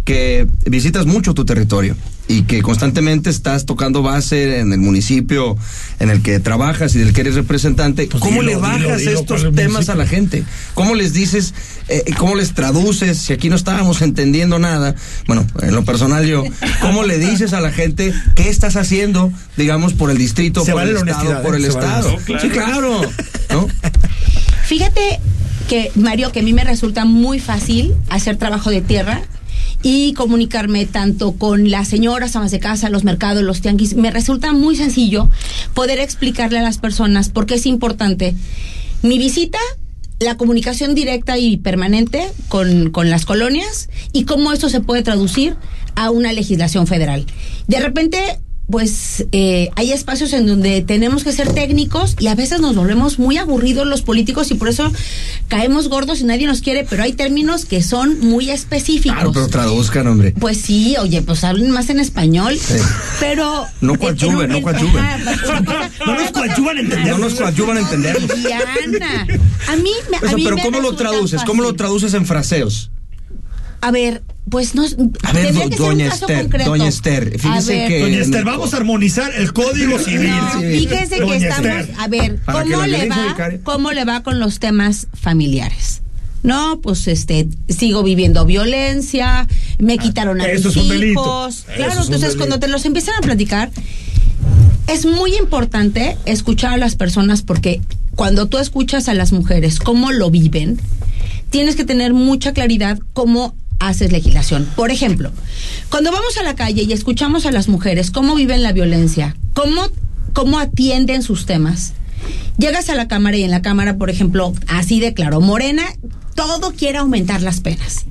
que visitas mucho tu territorio y que constantemente estás tocando base en el municipio en el que trabajas y del que eres representante. Pues ¿Cómo dilo, le bajas dilo, estos ¿cuál es el temas a la gente? ¿Cómo les dices, eh, cómo les traduces? Si aquí no estábamos entendiendo nada, bueno, en lo personal yo, ¿cómo le dices a la gente qué estás haciendo, digamos, por el distrito, Se por vale el estado, por ¿eh? el vale estado? Sí, claro. ¿no? Fíjate que, Mario, que a mí me resulta muy fácil hacer trabajo de tierra y comunicarme tanto con las señoras amas de casa, los mercados, los tianguis. Me resulta muy sencillo poder explicarle a las personas por qué es importante mi visita, la comunicación directa y permanente con, con las colonias y cómo esto se puede traducir a una legislación federal. De repente pues eh, hay espacios en donde tenemos que ser técnicos y a veces nos volvemos muy aburridos los políticos y por eso caemos gordos y nadie nos quiere, pero hay términos que son muy específicos. Claro, pero traduzcan, hombre. Pues sí, oye, pues hablen más en español, Sí. pero... No en- coadyuven, en- no en- coadyuven. una cosa- No nos coadyuvan a entender. No nos coadyuvan a entendernos. Diana, a mí, me- a Eso, mí pero me ¿cómo lo traduces? ¿Cómo lo traduces en fraseos? A ver, pues no. A ver, tendría que ser un doña caso Esther, concreto. doña Esther, fíjese ver, que- Doña Esther, vamos a armonizar el código civil. No, fíjese que Doña estamos, Esther. a ver, que ¿cómo le va? ¿Cómo le va con los temas familiares? No, pues este, sigo viviendo violencia, me quitaron a Ah, eso mis delito. hijos. Claro, entonces cuando te los empiezan a platicar, es muy importante escuchar a las personas porque cuando tú escuchas a las mujeres cómo lo viven, tienes que tener mucha claridad cómo haces legislación. Por ejemplo, cuando vamos a la calle y escuchamos a las mujeres cómo viven la violencia, cómo, cómo atienden sus temas, llegas a la cámara y en la cámara, por ejemplo, así de claro, Morena, todo quiere aumentar las penas.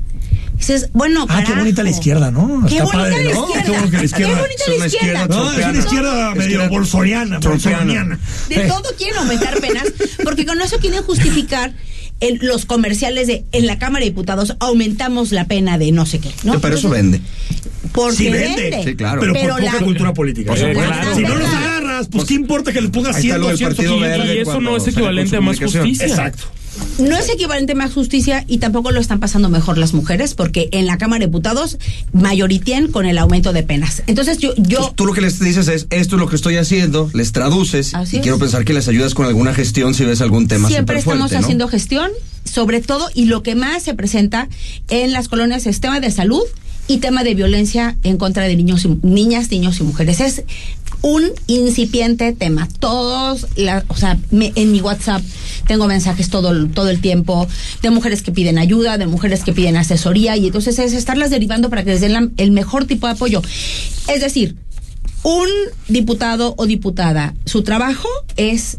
Dices, bueno, Ah, qué bonita la izquierda, ¿no? Qué bonita padre, la ¿no? izquierda. Qué bueno que la izquierda. Qué bonita la izquierda. No, es una izquierda medio trumpiana. bolsoniana. De todo quieren aumentar penas, porque con eso quieren justificar el- los comerciales de en la Cámara de Diputados aumentamos la pena de no sé qué. ¿no? Pero eso vende. Porque Sí vende. Sí, claro. Pero, Pero por poca la- cultura política. Pues, ¿eh? claro. Si no los agarras, pues qué importa que les pongas Ahí está 100, lo del 200, Partido 500. Verde Y eso no es equivalente a más justicia. Exacto. No es equivalente a más justicia y tampoco lo están pasando mejor las mujeres, porque en la Cámara de Diputados mayoritien con el aumento de penas. Entonces yo, yo tú lo que les dices es, esto es lo que estoy haciendo, les traduces Así y es. quiero pensar que les ayudas con alguna gestión si ves algún tema siempre estamos ¿no? haciendo gestión, sobre todo, y lo que más se presenta en las colonias es tema de salud y tema de violencia en contra de niños y, niñas, niños y mujeres. Es un incipiente tema. Todos, o sea, me- en mi WhatsApp tengo mensajes todo, todo el tiempo de mujeres que piden ayuda, de mujeres que piden asesoría, y entonces es estarlas derivando para que les den el mejor tipo de apoyo. Es decir, un diputado o diputada, su trabajo es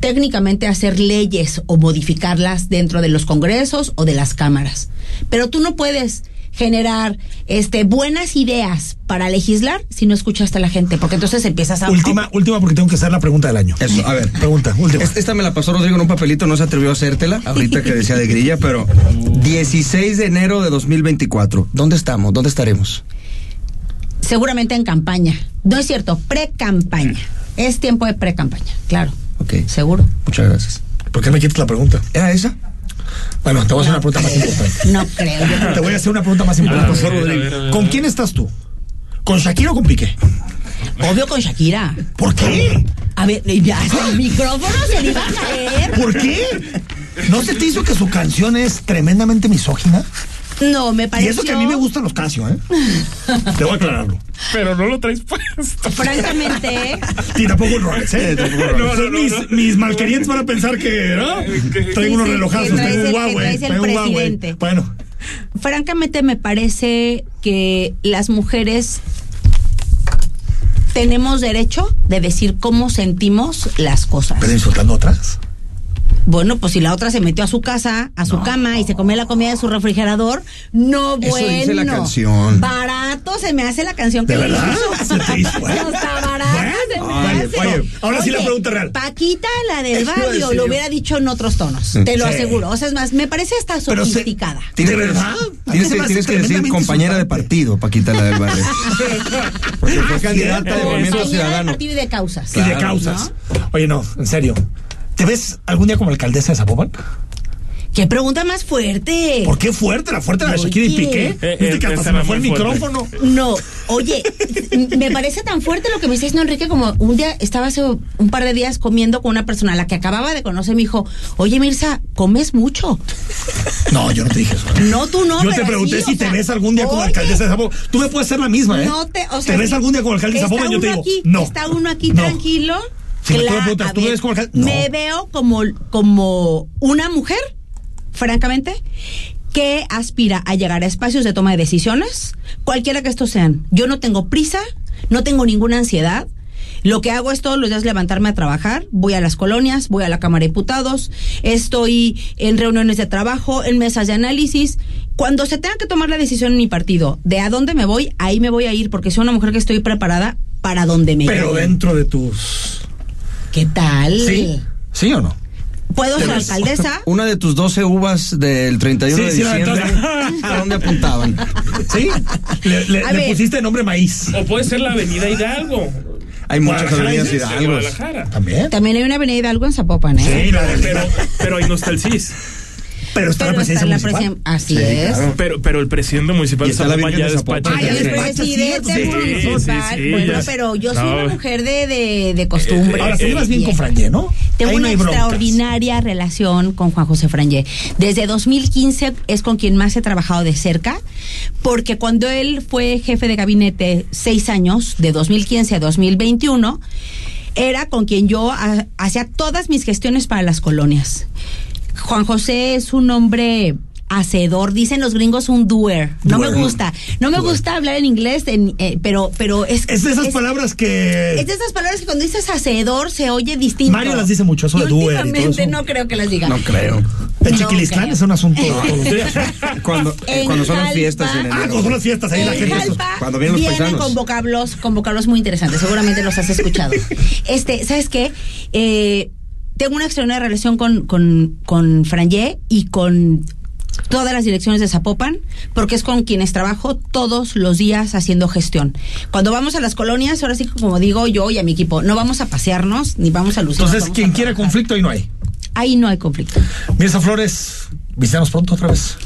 técnicamente hacer leyes o modificarlas dentro de los congresos o de las cámaras. Pero tú no puedes generar este buenas ideas para legislar si no escuchaste a la gente, porque entonces empiezas a Última, última porque tengo que hacer la pregunta del año. Eso, a ver. Pregunta, última. Esta, esta me la pasó Rodrigo en un papelito, no se atrevió a hacértela, ahorita que decía de grilla, pero 16 de enero de 2024, ¿dónde estamos? ¿Dónde estaremos? seguramente en campaña. No es cierto, pre-campaña. Es tiempo de pre-campaña, claro. Ok, Seguro. muchas gracias. ¿Por qué me quitas la pregunta? ¿Era esa? Bueno, te voy a hacer una pregunta más importante. No creo. yo creo Te voy a hacer una pregunta más importante. A ver, a Rodrigo. ver, a ver. ¿Con quién estás tú? ¿Con Shakira o con Piqué? Obvio con Shakira. ¿Por qué? A ver, ya hasta el micrófono se le iba a caer. ¿Por qué? ¿No se te hizo que su canción es tremendamente misógina? No, me Y pareció. eso que a mí me gustan los Casio, ¿eh? [laughs] Te voy a aclararlo. Pero no lo traes puesto. Francamente, Y tampoco un Rolex, ¿eh? [laughs] No, no, Son no, mis, no. mis malquerientes van a pensar que, ¿no? Traigo unos sí, relojazos, traigo un Huawei. traigo un Huawei. Bueno, francamente me parece que las mujeres tenemos derecho de decir cómo sentimos las cosas. pero insultando a otras. Bueno, pues si la otra se metió a su casa, a su cama y se comió la comida de su refrigerador, no Eso bueno. dice la canción. Barato se me hace la canción que ¿De le verdad? hizo. [laughs] ¿Se te hizo? No está barata, Bueno, se me oye, hace. oye, ahora sí la pregunta real. Paquita, la del barrio, lo hubiera dicho en otros tonos. Te lo Sí. aseguro. O sea, es más, me parece hasta se- sofisticada. Tienes ¿De que- verdad? Tienes, Se que, hace tienes que decir compañera de partido, Paquita, la del barrio. [laughs] Porque fue Ah, candidata de Movimiento Compañera de Ciudadano. partido y de causas. y de causas. Oye, no, en serio. ¿Te ves algún día como alcaldesa de Zapopan? ¿Qué pregunta más fuerte? ¿Por qué fuerte? La fuerte la de. Shakira y Piqué. Eh, Viste eh, que hasta se me fue el fuerte. micrófono. No, oye, me parece tan fuerte lo que me está diciendo Enrique como un día estaba hace un par de días comiendo con una persona a la que acababa de conocer, me dijo, oye Mirza, comes mucho. No, yo no te dije eso. No, tú no. Yo te pregunté sí, si o te sea, ves algún día como alcaldesa de Zapopan. Tú me puedes hacer la misma, ¿eh? No te, o sea, ves sí, algún día como alcalde de Zapopan? Yo te uno digo, aquí, no. Está uno aquí No. tranquilo. Si me veo como, como una mujer, francamente, que aspira a llegar a espacios de toma de decisiones, cualquiera que estos sean. Yo no tengo prisa, no tengo ninguna ansiedad. Lo que hago es todos los días levantarme a trabajar, voy a las colonias, voy a la Cámara de Diputados, estoy en reuniones de trabajo, en mesas de análisis. Cuando se tenga que tomar la decisión en mi partido de a dónde me voy, ahí me voy a ir porque soy una mujer que estoy preparada para donde me Pero dentro de tus. ¿Qué tal? ¿Sí? ¿Sí o no? ¿Puedo ser alcaldesa? [laughs] Una de tus 12 uvas del 31 Sí, de sí, diciembre. ¿a dónde apuntaban? ¿Sí? Le, le- le pusiste nombre maíz. O puede ser la Avenida Hidalgo. Hay muchas avenidas Hidalgo. ¿También? También hay una avenida Hidalgo en Zapopan, ¿eh? Sí, la de Pero, pero ahí no está el CIS. Pero está la Pero presidencia está la municipal. presidencia- Así Sí, es. claro. Pero, pero el presidente municipal está la ya despacha. Ya El presidente sí, municipal. sí, sí, bueno, ya. pero yo soy No. una mujer de, de, de costumbre. Ahora, Eh, llevas bien Bien. con Franje, ¿no? Tengo Ahí no una extraordinaria relación con Juan José Frangé. Desde 2015 es con quien más he trabajado de cerca, porque cuando él fue jefe de gabinete seis años, de 2015 a 2021, era con quien yo ha- hacía todas mis gestiones para las colonias. Juan José es un hombre hacedor, dicen los gringos un doer. No Doer. me gusta, no me gusta hablar en inglés, en- eh, pero, pero es Es de esas es- palabras que. es de esas palabras que cuando dices hacedor se oye distinto. Mario las dice mucho, eso de doer y todo últimamente eso. no creo que las diga. No creo. En No, Chiquilistlán creo. es un asunto. de todos los días. Cuando, eh, En cuando son las fiestas en Ah, enero. cuando son las fiestas, ahí la En gente. Jalpa cuando vienen los vienen paisanos. con vocablos, con vocablos muy interesantes. Seguramente los has escuchado. [laughs] Este, ¿sabes qué? Eh, tengo una extraordinaria relación con, con, con Frangé y con todas las direcciones de Zapopan, porque es con quienes trabajo todos los días haciendo gestión. Cuando vamos a las colonias, ahora sí como digo yo y a mi equipo, no vamos a pasearnos ni vamos a lucir. Entonces, quien quiera conflicto, ahí no hay. Ahí no hay conflicto. Mirza Flores, visítanos pronto otra vez.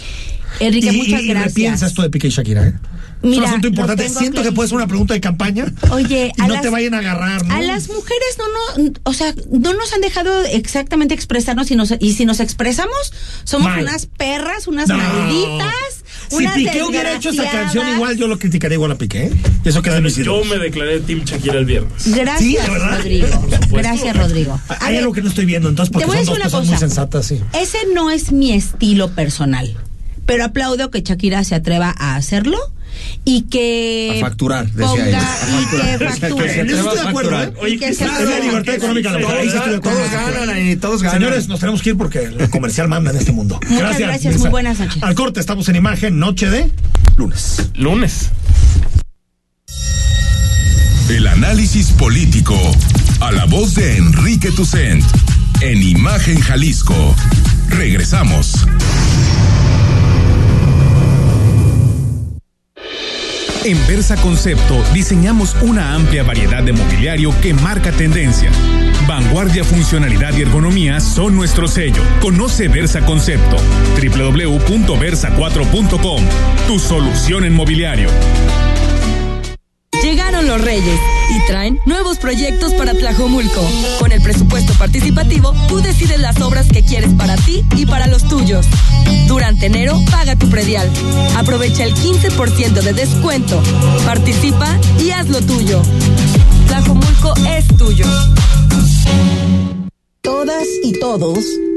Enrique, y, muchas y gracias. repiensa esto de Piqué y Shakira, ¿eh? es un asunto importante. Siento que puede ser una pregunta de campaña. Oye, y a no las- te vayan a agarrar, ¿no? A las mujeres no, no, o sea, no nos han dejado exactamente expresarnos y, nos, y si nos expresamos, somos Mal. unas perras, unas No. malditas, Si Piqué hubiera hecho esa canción, igual yo lo criticaría igual a Piqué. ¿eh? Y eso queda en mis Yo me declaré Team Shakira el viernes. Gracias, Sí. Rodrigo. Gracias, Rodrigo. A Hay ver, algo que no estoy viendo, entonces, porque te voy a dos decir una cosas muy cosa. sensatas, sí. Ese no es mi estilo personal, pero aplaudo que Shakira se atreva a hacerlo y que A facturar, decía ponga ella. A y facturar. que facture. En eso estoy de acuerdo, ¿eh? Y que se es la atreva. libertad económica. Todos ganan ahí, todos ganan. Señores, nos tenemos que ir porque el comercial manda en este mundo. Muchas gracias, Mirza. muy buenas noches. Al corte, estamos en imagen, noche de lunes. Lunes. El análisis político. A la voz de Enrique Tucent. En Imagen Jalisco. Regresamos. En Versa Concepto diseñamos una amplia variedad de mobiliario que marca tendencia. Vanguardia, funcionalidad y ergonomía son nuestro sello. Conoce Versa Concepto. www.versa4.com. Tu solución en mobiliario. Llegaron los Reyes y traen nuevos proyectos para Tlajomulco. Con el presupuesto participativo, tú decides las obras que quieres para ti y para los tuyos. Durante enero, paga tu predial. Aprovecha el 15% de descuento. Participa y haz lo tuyo. Tlajomulco es tuyo. Todas y todos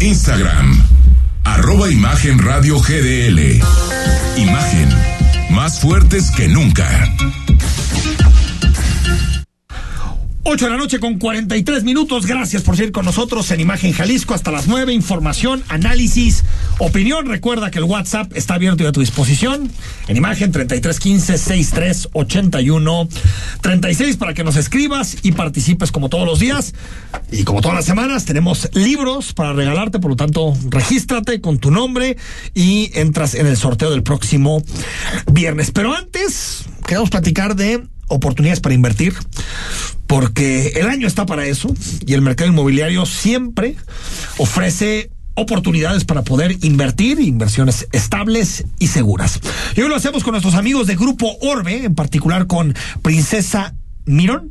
Instagram, arroba Imagen Radio GDL. Imagen, más fuertes que nunca. 8 de la noche con 43 minutos. Gracias por seguir con nosotros en Imagen Jalisco hasta las 9. Información, análisis, opinión. Recuerda que el WhatsApp está abierto y a tu disposición. En Imagen 3315-6381-36 para que nos escribas y participes como todos los días. Y como todas las semanas, tenemos libros para regalarte. Por lo tanto, regístrate con tu nombre y entras en el sorteo del próximo viernes. Pero antes, queremos platicar de oportunidades para invertir, porque el año está para eso y el mercado inmobiliario siempre ofrece oportunidades para poder invertir, inversiones estables y seguras. Y hoy lo hacemos con nuestros amigos de Grupo Orbe, en particular con Princesa Mirón,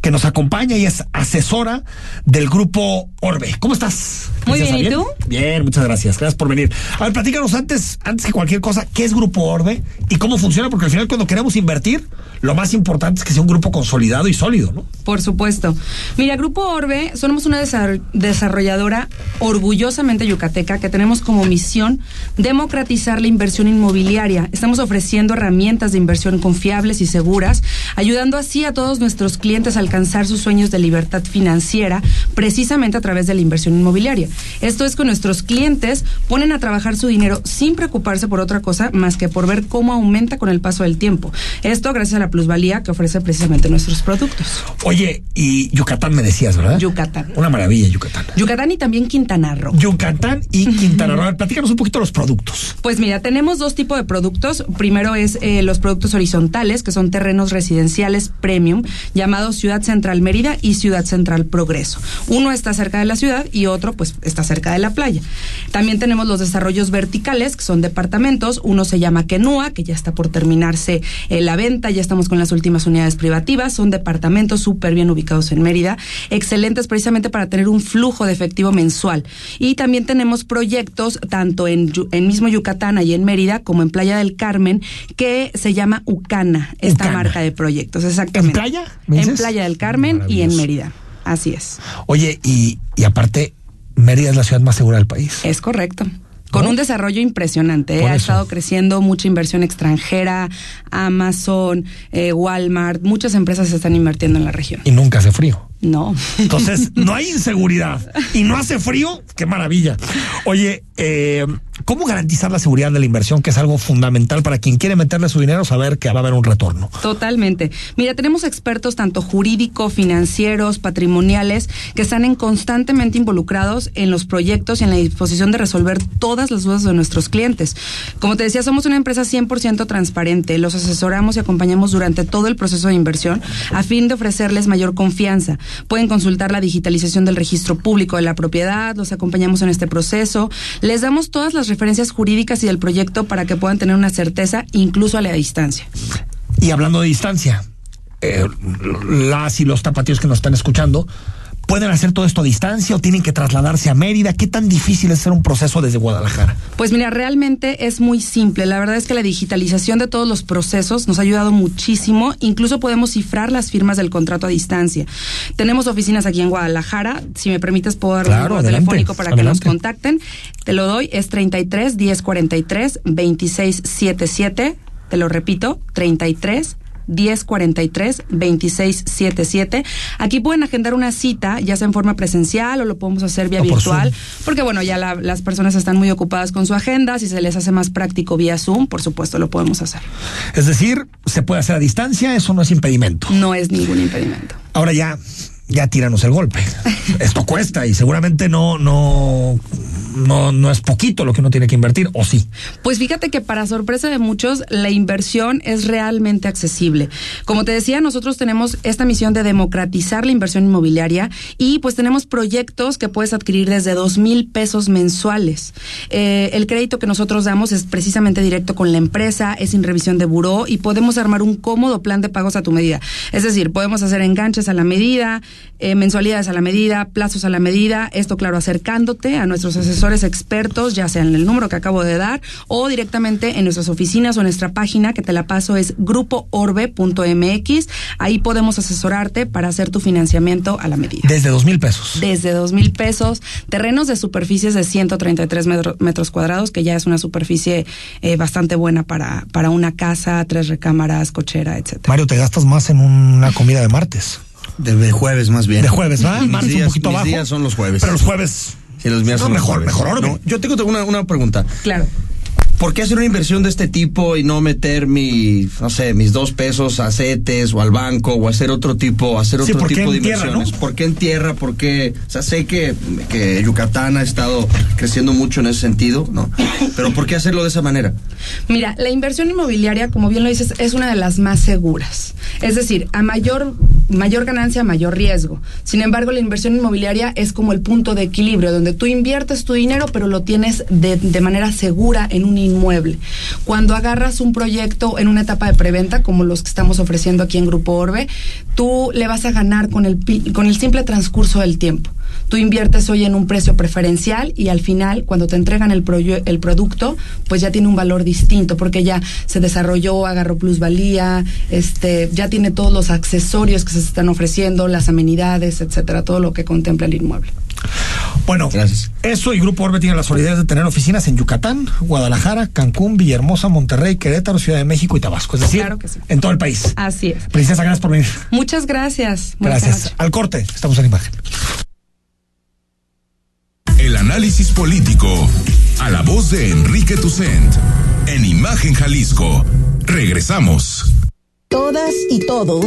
que nos acompaña y es asesora del Grupo Orbe. ¿Cómo estás? Muy bien, ¿y tú? Bien, muchas gracias. Gracias por venir. A ver, platícanos antes, antes que cualquier cosa, ¿qué es Grupo Orbe y cómo funciona? Porque al final cuando queremos invertir, lo más importante es que sea un grupo consolidado y sólido, ¿no? Por supuesto. Mira, Grupo Orbe, somos una desar- desarrolladora orgullosamente yucateca que tenemos como misión democratizar la inversión inmobiliaria. Estamos ofreciendo herramientas de inversión confiables y seguras, ayudando así a todos nuestros clientes a alcanzar sus sueños de libertad financiera, precisamente a través de la inversión inmobiliaria. Esto es que nuestros clientes ponen a trabajar su dinero sin preocuparse por otra cosa más que por ver cómo aumenta con el paso del tiempo. Esto gracias a la plusvalía que ofrece precisamente nuestros productos. Oye, y Yucatán me decías, ¿verdad? Yucatán. Una maravilla, Yucatán. Yucatán y también Quintana Roo. Yucatán y Quintana Roo. A ver, Platícanos un poquito los productos. Pues mira, tenemos dos tipos de productos. Primero es eh, los productos horizontales, que son terrenos residenciales premium, llamados Ciudad Central Mérida y Ciudad Central Progreso. Uno está cerca de la ciudad y otro pues está cerca de la playa. También tenemos los desarrollos verticales, que son departamentos. Uno se llama Kenua, que ya está por terminarse eh, la venta, ya estamos con las últimas unidades privativas. Son departamentos súper bien ubicados en Mérida, excelentes precisamente para tener un flujo de efectivo mensual. Y también tenemos proyectos tanto en, mismo Yucatán y en Mérida como en Playa del Carmen que se llama Ucana, esta Ucana. marca de proyectos, exactamente. ¿En playa, me En dices? Playa del Carmen y en Mérida. Así es. Oye, y, y aparte, Mérida es la ciudad más segura del país. Es correcto. Con un desarrollo impresionante. ¿eh? Ha estado creciendo mucha inversión extranjera, Amazon, eh, Walmart, muchas empresas están invirtiendo en la región. Y nunca hace frío. No. Entonces, no hay inseguridad. Y no hace frío. Qué maravilla. Oye, eh, ¿cómo garantizar la seguridad de la inversión? Que es algo fundamental para quien quiere meterle su dinero, saber que va a haber un retorno. Totalmente. Mira, tenemos expertos tanto jurídicos, financieros, patrimoniales, que están en constantemente involucrados en los proyectos y en la disposición de resolver todas las dudas de nuestros clientes. Como te decía, somos una empresa 100% transparente. Los asesoramos y acompañamos durante todo el proceso de inversión a fin de ofrecerles mayor confianza. Pueden consultar la digitalización del registro público de la propiedad, los acompañamos en este proceso, les damos todas las referencias jurídicas y del proyecto para que puedan tener una certeza incluso a la distancia. Y hablando de distancia, eh, las y los tapatíos que nos están escuchando, ¿pueden hacer todo esto a distancia o tienen que trasladarse a Mérida? ¿Qué tan difícil es hacer un proceso desde Guadalajara? Pues mira, realmente es muy simple. La verdad es que la digitalización de todos los procesos nos ha ayudado muchísimo. Incluso podemos cifrar las firmas del contrato a distancia. Tenemos oficinas aquí en Guadalajara. Si me permites, puedo dar un número telefónico para que nos contacten. Te lo doy. Es 33 10 43 26 77. Te lo repito, 33 1043 2677. Aquí pueden agendar una cita, ya sea en forma presencial o lo podemos hacer vía O virtual, porque bueno, ya la- las personas están muy ocupadas con su agenda, si se les hace más práctico vía Zoom, por supuesto lo podemos hacer. Es decir, se puede hacer a distancia, eso no es impedimento. No es ningún impedimento. Ahora ya, ya tíranos el golpe. [laughs] Esto cuesta y seguramente no, no, no, no es poquito lo que uno tiene que invertir, o sí. Pues fíjate que para sorpresa de muchos, la inversión es realmente accesible. Como te decía, nosotros tenemos esta misión de democratizar la inversión inmobiliaria y pues tenemos proyectos que puedes adquirir desde dos mil pesos mensuales. Eh, el crédito que nosotros damos es precisamente directo con la empresa, es sin revisión de buró y podemos armar un cómodo plan de pagos a tu medida. Es decir, podemos hacer enganches a la medida, eh, mensualidades a la medida, plazos a la medida, esto claro, acercándote a nuestros asesores expertos, ya sea en el número que acabo de dar o directamente en nuestras oficinas o en nuestra página que te la paso es grupoorbe.mx. Ahí podemos asesorarte para hacer tu financiamiento a la medida. Desde dos mil pesos. Desde dos mil pesos, terrenos de superficies de 133 metro- metros cuadrados, que ya es una superficie eh, bastante buena para, para una casa, tres recámaras, cochera, etcétera. Mario, te gastas más en una comida de martes. De, de jueves más bien. De jueves, ¿va? Mis Martes un días- poquito mis abajo. días son los jueves. Pero los jueves. Sí, los míos No, son los mejor, jueves. mejor. No, yo tengo una, una pregunta. Claro. ¿Por qué hacer una inversión de este tipo y no meter mi, no sé, mis dos pesos a CETES o al banco o hacer otro tipo, hacer Sí, otro ¿por qué tipo de en tierra, inversiones? no? ¿Por qué en tierra? ¿Por qué? O sea, sé que, que Yucatán ha estado creciendo mucho en ese sentido, ¿no? Pero ¿por qué hacerlo de esa manera? Mira, la inversión inmobiliaria, como bien lo dices, es una de las más seguras. Es decir, a mayor, mayor ganancia, mayor riesgo. Sin embargo, la inversión inmobiliaria es como el punto de equilibrio, donde tú inviertes tu dinero, pero lo tienes de, manera segura en un inmueble. Cuando agarras un proyecto en una etapa de preventa, como los que estamos ofreciendo aquí en Grupo Orbe, tú le vas a ganar con el, con el simple transcurso del tiempo. Tú inviertes hoy en un precio preferencial y al final, cuando te entregan el, el producto, pues ya tiene un valor distinto, porque ya se desarrolló, agarró plusvalía, este, ya tiene todos los accesorios que se están ofreciendo, las amenidades, etcétera, todo lo que contempla el inmueble. Bueno, eso y Grupo Orbe tiene la solidez de tener oficinas en Yucatán, Guadalajara, Cancún, Villahermosa, Monterrey, Querétaro, Ciudad de México y Tabasco. Es decir, Claro que sí. en todo el país. Así es. Princesa, gracias por venir. Muchas gracias. Gracias. Al corte, estamos en imagen. El análisis político a la voz de Enrique Tucent en Imagen Jalisco. Regresamos. Todas y todos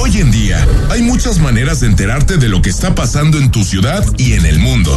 Hoy en día hay muchas maneras de enterarte de lo que está pasando en tu ciudad y en el mundo.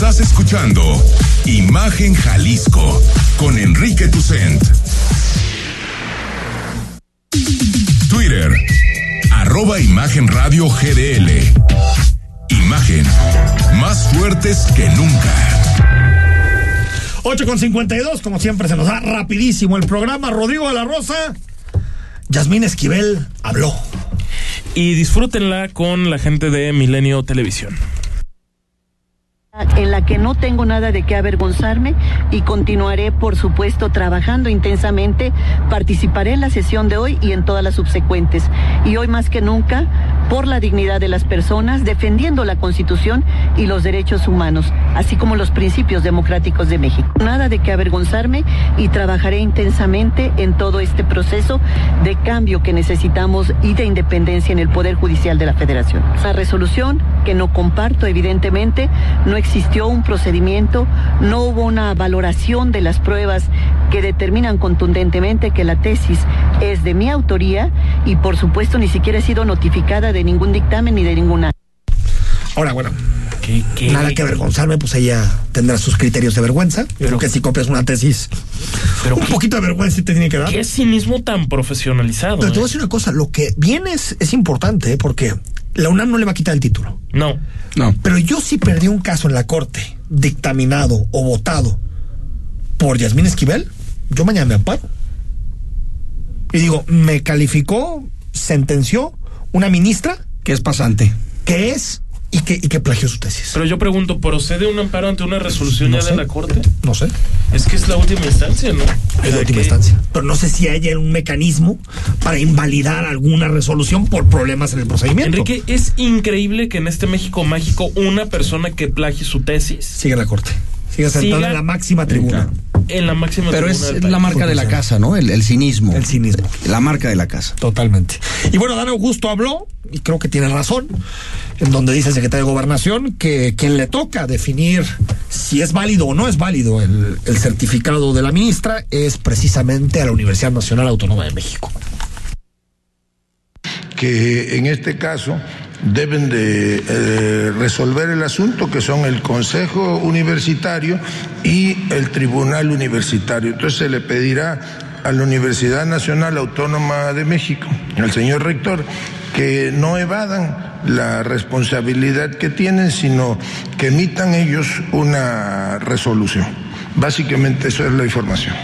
Estás escuchando Imagen Jalisco con Enrique Tucent. Twitter, arroba Imagen Radio GDL. Imagen, más fuertes que nunca. 8 con 52, como siempre se nos da rapidísimo el programa. Rodrigo de la Rosa, Yasmín Esquivel habló. Y disfrútenla con la gente de Milenio Televisión. En la que no tengo nada de qué avergonzarme y continuaré, por supuesto, trabajando intensamente. Participaré en la sesión de hoy y en todas las subsecuentes. Y hoy más que nunca, por la dignidad de las personas, defendiendo la Constitución y los derechos humanos, así como los principios democráticos de México. Nada de qué avergonzarme y trabajaré intensamente en todo este proceso de cambio que necesitamos y de independencia en el Poder Judicial de la Federación. La resolución que no comparto, evidentemente, no existió un procedimiento, no hubo una valoración de las pruebas que determinan contundentemente que la tesis es de mi autoría y por supuesto ni siquiera he sido notificada de ningún dictamen ni de ninguna. Ahora, bueno, nada que avergonzarme, pues ella tendrá sus criterios de vergüenza. Yo creo que si copias una tesis, Pero un poquito de vergüenza sí te tiene que dar. Qué cinismo tan profesionalizado. Pero te voy a ¿eh? decir una cosa, lo que viene es, es importante, ¿eh? porque la UNAM no le va a quitar el título. No. No. Pero yo sí perdí un caso en la corte dictaminado o votado por Yasmín Esquivel, yo mañana me amparo. Y digo, me calificó, sentenció una ministra que es pasante. Que es y que, y que plagió su tesis. Pero yo pregunto, ¿procede un amparo ante una resolución No ya sé. de la Corte? No sé. Es que es la última instancia, ¿no? Es la última instancia. Pero no sé si haya un mecanismo para invalidar alguna resolución por problemas en el procedimiento. Enrique, es increíble que en este México mágico una persona que plagie su tesis siga la Corte. Siga sentada en la máxima tribuna. En la máxima Pero es la marca de la casa, ¿no? El, el cinismo. El cinismo. La marca de la casa. Totalmente. Y bueno, Dan Augusto habló, y creo que tiene razón, en donde dice el secretario de Gobernación que quien le toca definir si es válido o no es válido el, el certificado de la ministra es precisamente a la Universidad Nacional Autónoma de México. que en este caso deben de eh, resolver el asunto, que son el Consejo Universitario y el Tribunal Universitario. Entonces se le pedirá a la Universidad Nacional Autónoma de México, al señor rector, que no evadan la responsabilidad que tienen, sino que emitan ellos una resolución. Básicamente eso es la información.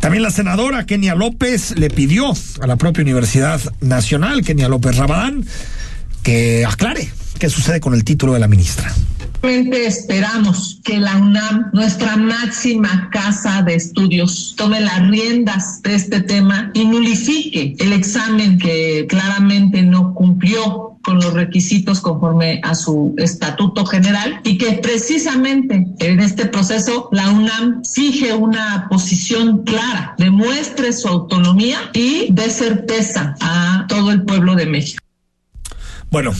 También la senadora Kenia López le pidió a la propia Universidad Nacional, Kenia López Rabadán, que aclare qué sucede con el título de la ministra. Esperamos que la UNAM, nuestra máxima casa de estudios, tome las riendas de este tema y nulifique el examen que claramente no cumplió con los requisitos conforme a su estatuto general y que precisamente en este proceso la UNAM fije una posición clara, demuestre su autonomía y dé certeza a todo el pueblo de México. Bueno,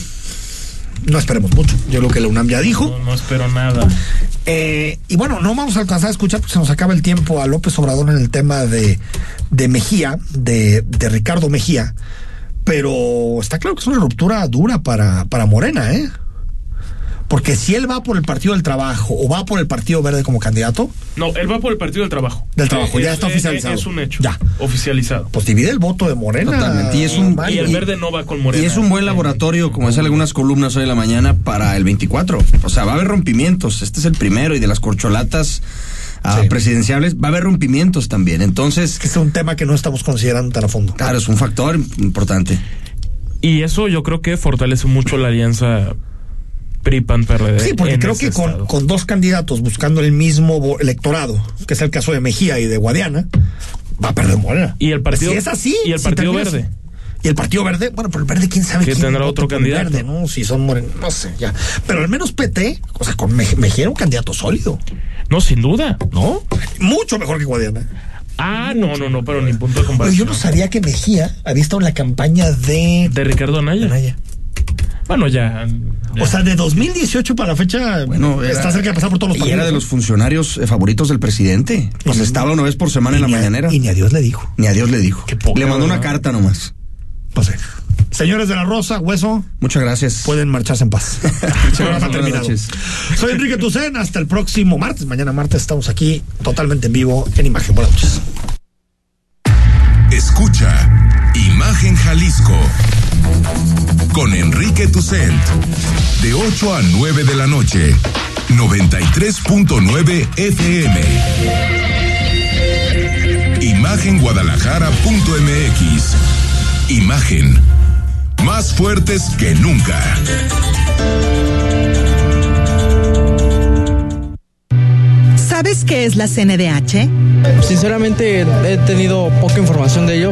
no esperemos mucho. Yo creo que la UNAM ya dijo. No, no espero nada. Eh, y bueno, no vamos a alcanzar a escuchar porque se nos acaba el tiempo a López Obrador en el tema de, de Mejía, de, de Ricardo Mejía. Pero está claro que es una ruptura dura para, para Morena, ¿eh? Porque si él va por el Partido del Trabajo o va por el Partido Verde como candidato, No, él va por el Partido del Trabajo. Del Trabajo, ya es- está es- oficializado. Es un hecho. Ya. Oficializado. pues divide el voto de Morena. Totalmente. Y es un, Y el verde no va con Morena. Y es un buen laboratorio, como decían algunas columnas hoy en la mañana, para el 24. O sea, va a haber rompimientos. Este es el primero y de las corcholatas ah, presidenciales va a haber rompimientos también. Entonces. Que es un tema que no estamos considerando tan a fondo. Claro, es un factor importante. Y eso yo creo que fortalece mucho la alianza PRI-PAN-PRD. Sí, porque creo que con, con dos candidatos buscando el mismo electorado, que es el caso de Mejía y de Guadiana, va a perder Morena. Y el partido- Si es así. y el Partido Verde. Y el Partido Verde, bueno, pero el Verde, quién sabe Que quién tendrá otro candidato. Verde, ¿no? Si son morenos, no sé, ya. Pero al menos PT, o sea, con Mej- Mejía era un candidato sólido, No, sin duda. ¿no? Mucho mejor que Guadiana. Ah, no, no, no, pero ni punto de Pero comparación. yo no sabía que Mejía había estado en la campaña de. De Ricardo Anaya. Bueno, ya, ya. O sea, de 2018 para la fecha, Bueno, era- está cerca de pasar por todos los Y partidos. era de los funcionarios eh, favoritos del presidente. Pues estaba una vez por semana en la Y a- mañanera. Y ni a Dios le dijo. Ni a Dios le dijo. poca, le mandó una carta nomás. Pues. Señores de la Rosa, Hueso, Muchas gracias. pueden marcharse en paz. [laughs] Programa terminado. noches. Soy Enrique Tucen, hasta el próximo martes. Mañana martes estamos aquí totalmente en vivo en Imagen. Buenas noches. Escucha Imagen Jalisco con Enrique Tucent. De 8 a 9 de la noche. 93.9 FM Imagenguadalajara.mx Imagen. Más fuertes que nunca. ¿Sabes qué es la CNDH? Sinceramente he tenido poca información de ello.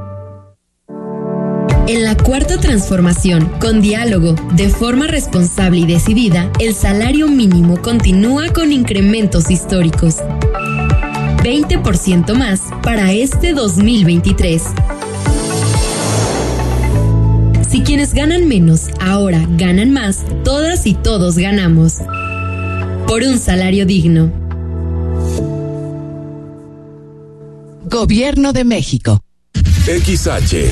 En la cuarta transformación, con diálogo, de forma responsable y decidida, el salario mínimo continúa con incrementos históricos. 20% más para este 2023. Si quienes ganan menos ahora ganan más, todas y todos ganamos. Por un salario digno. Gobierno de México. XH,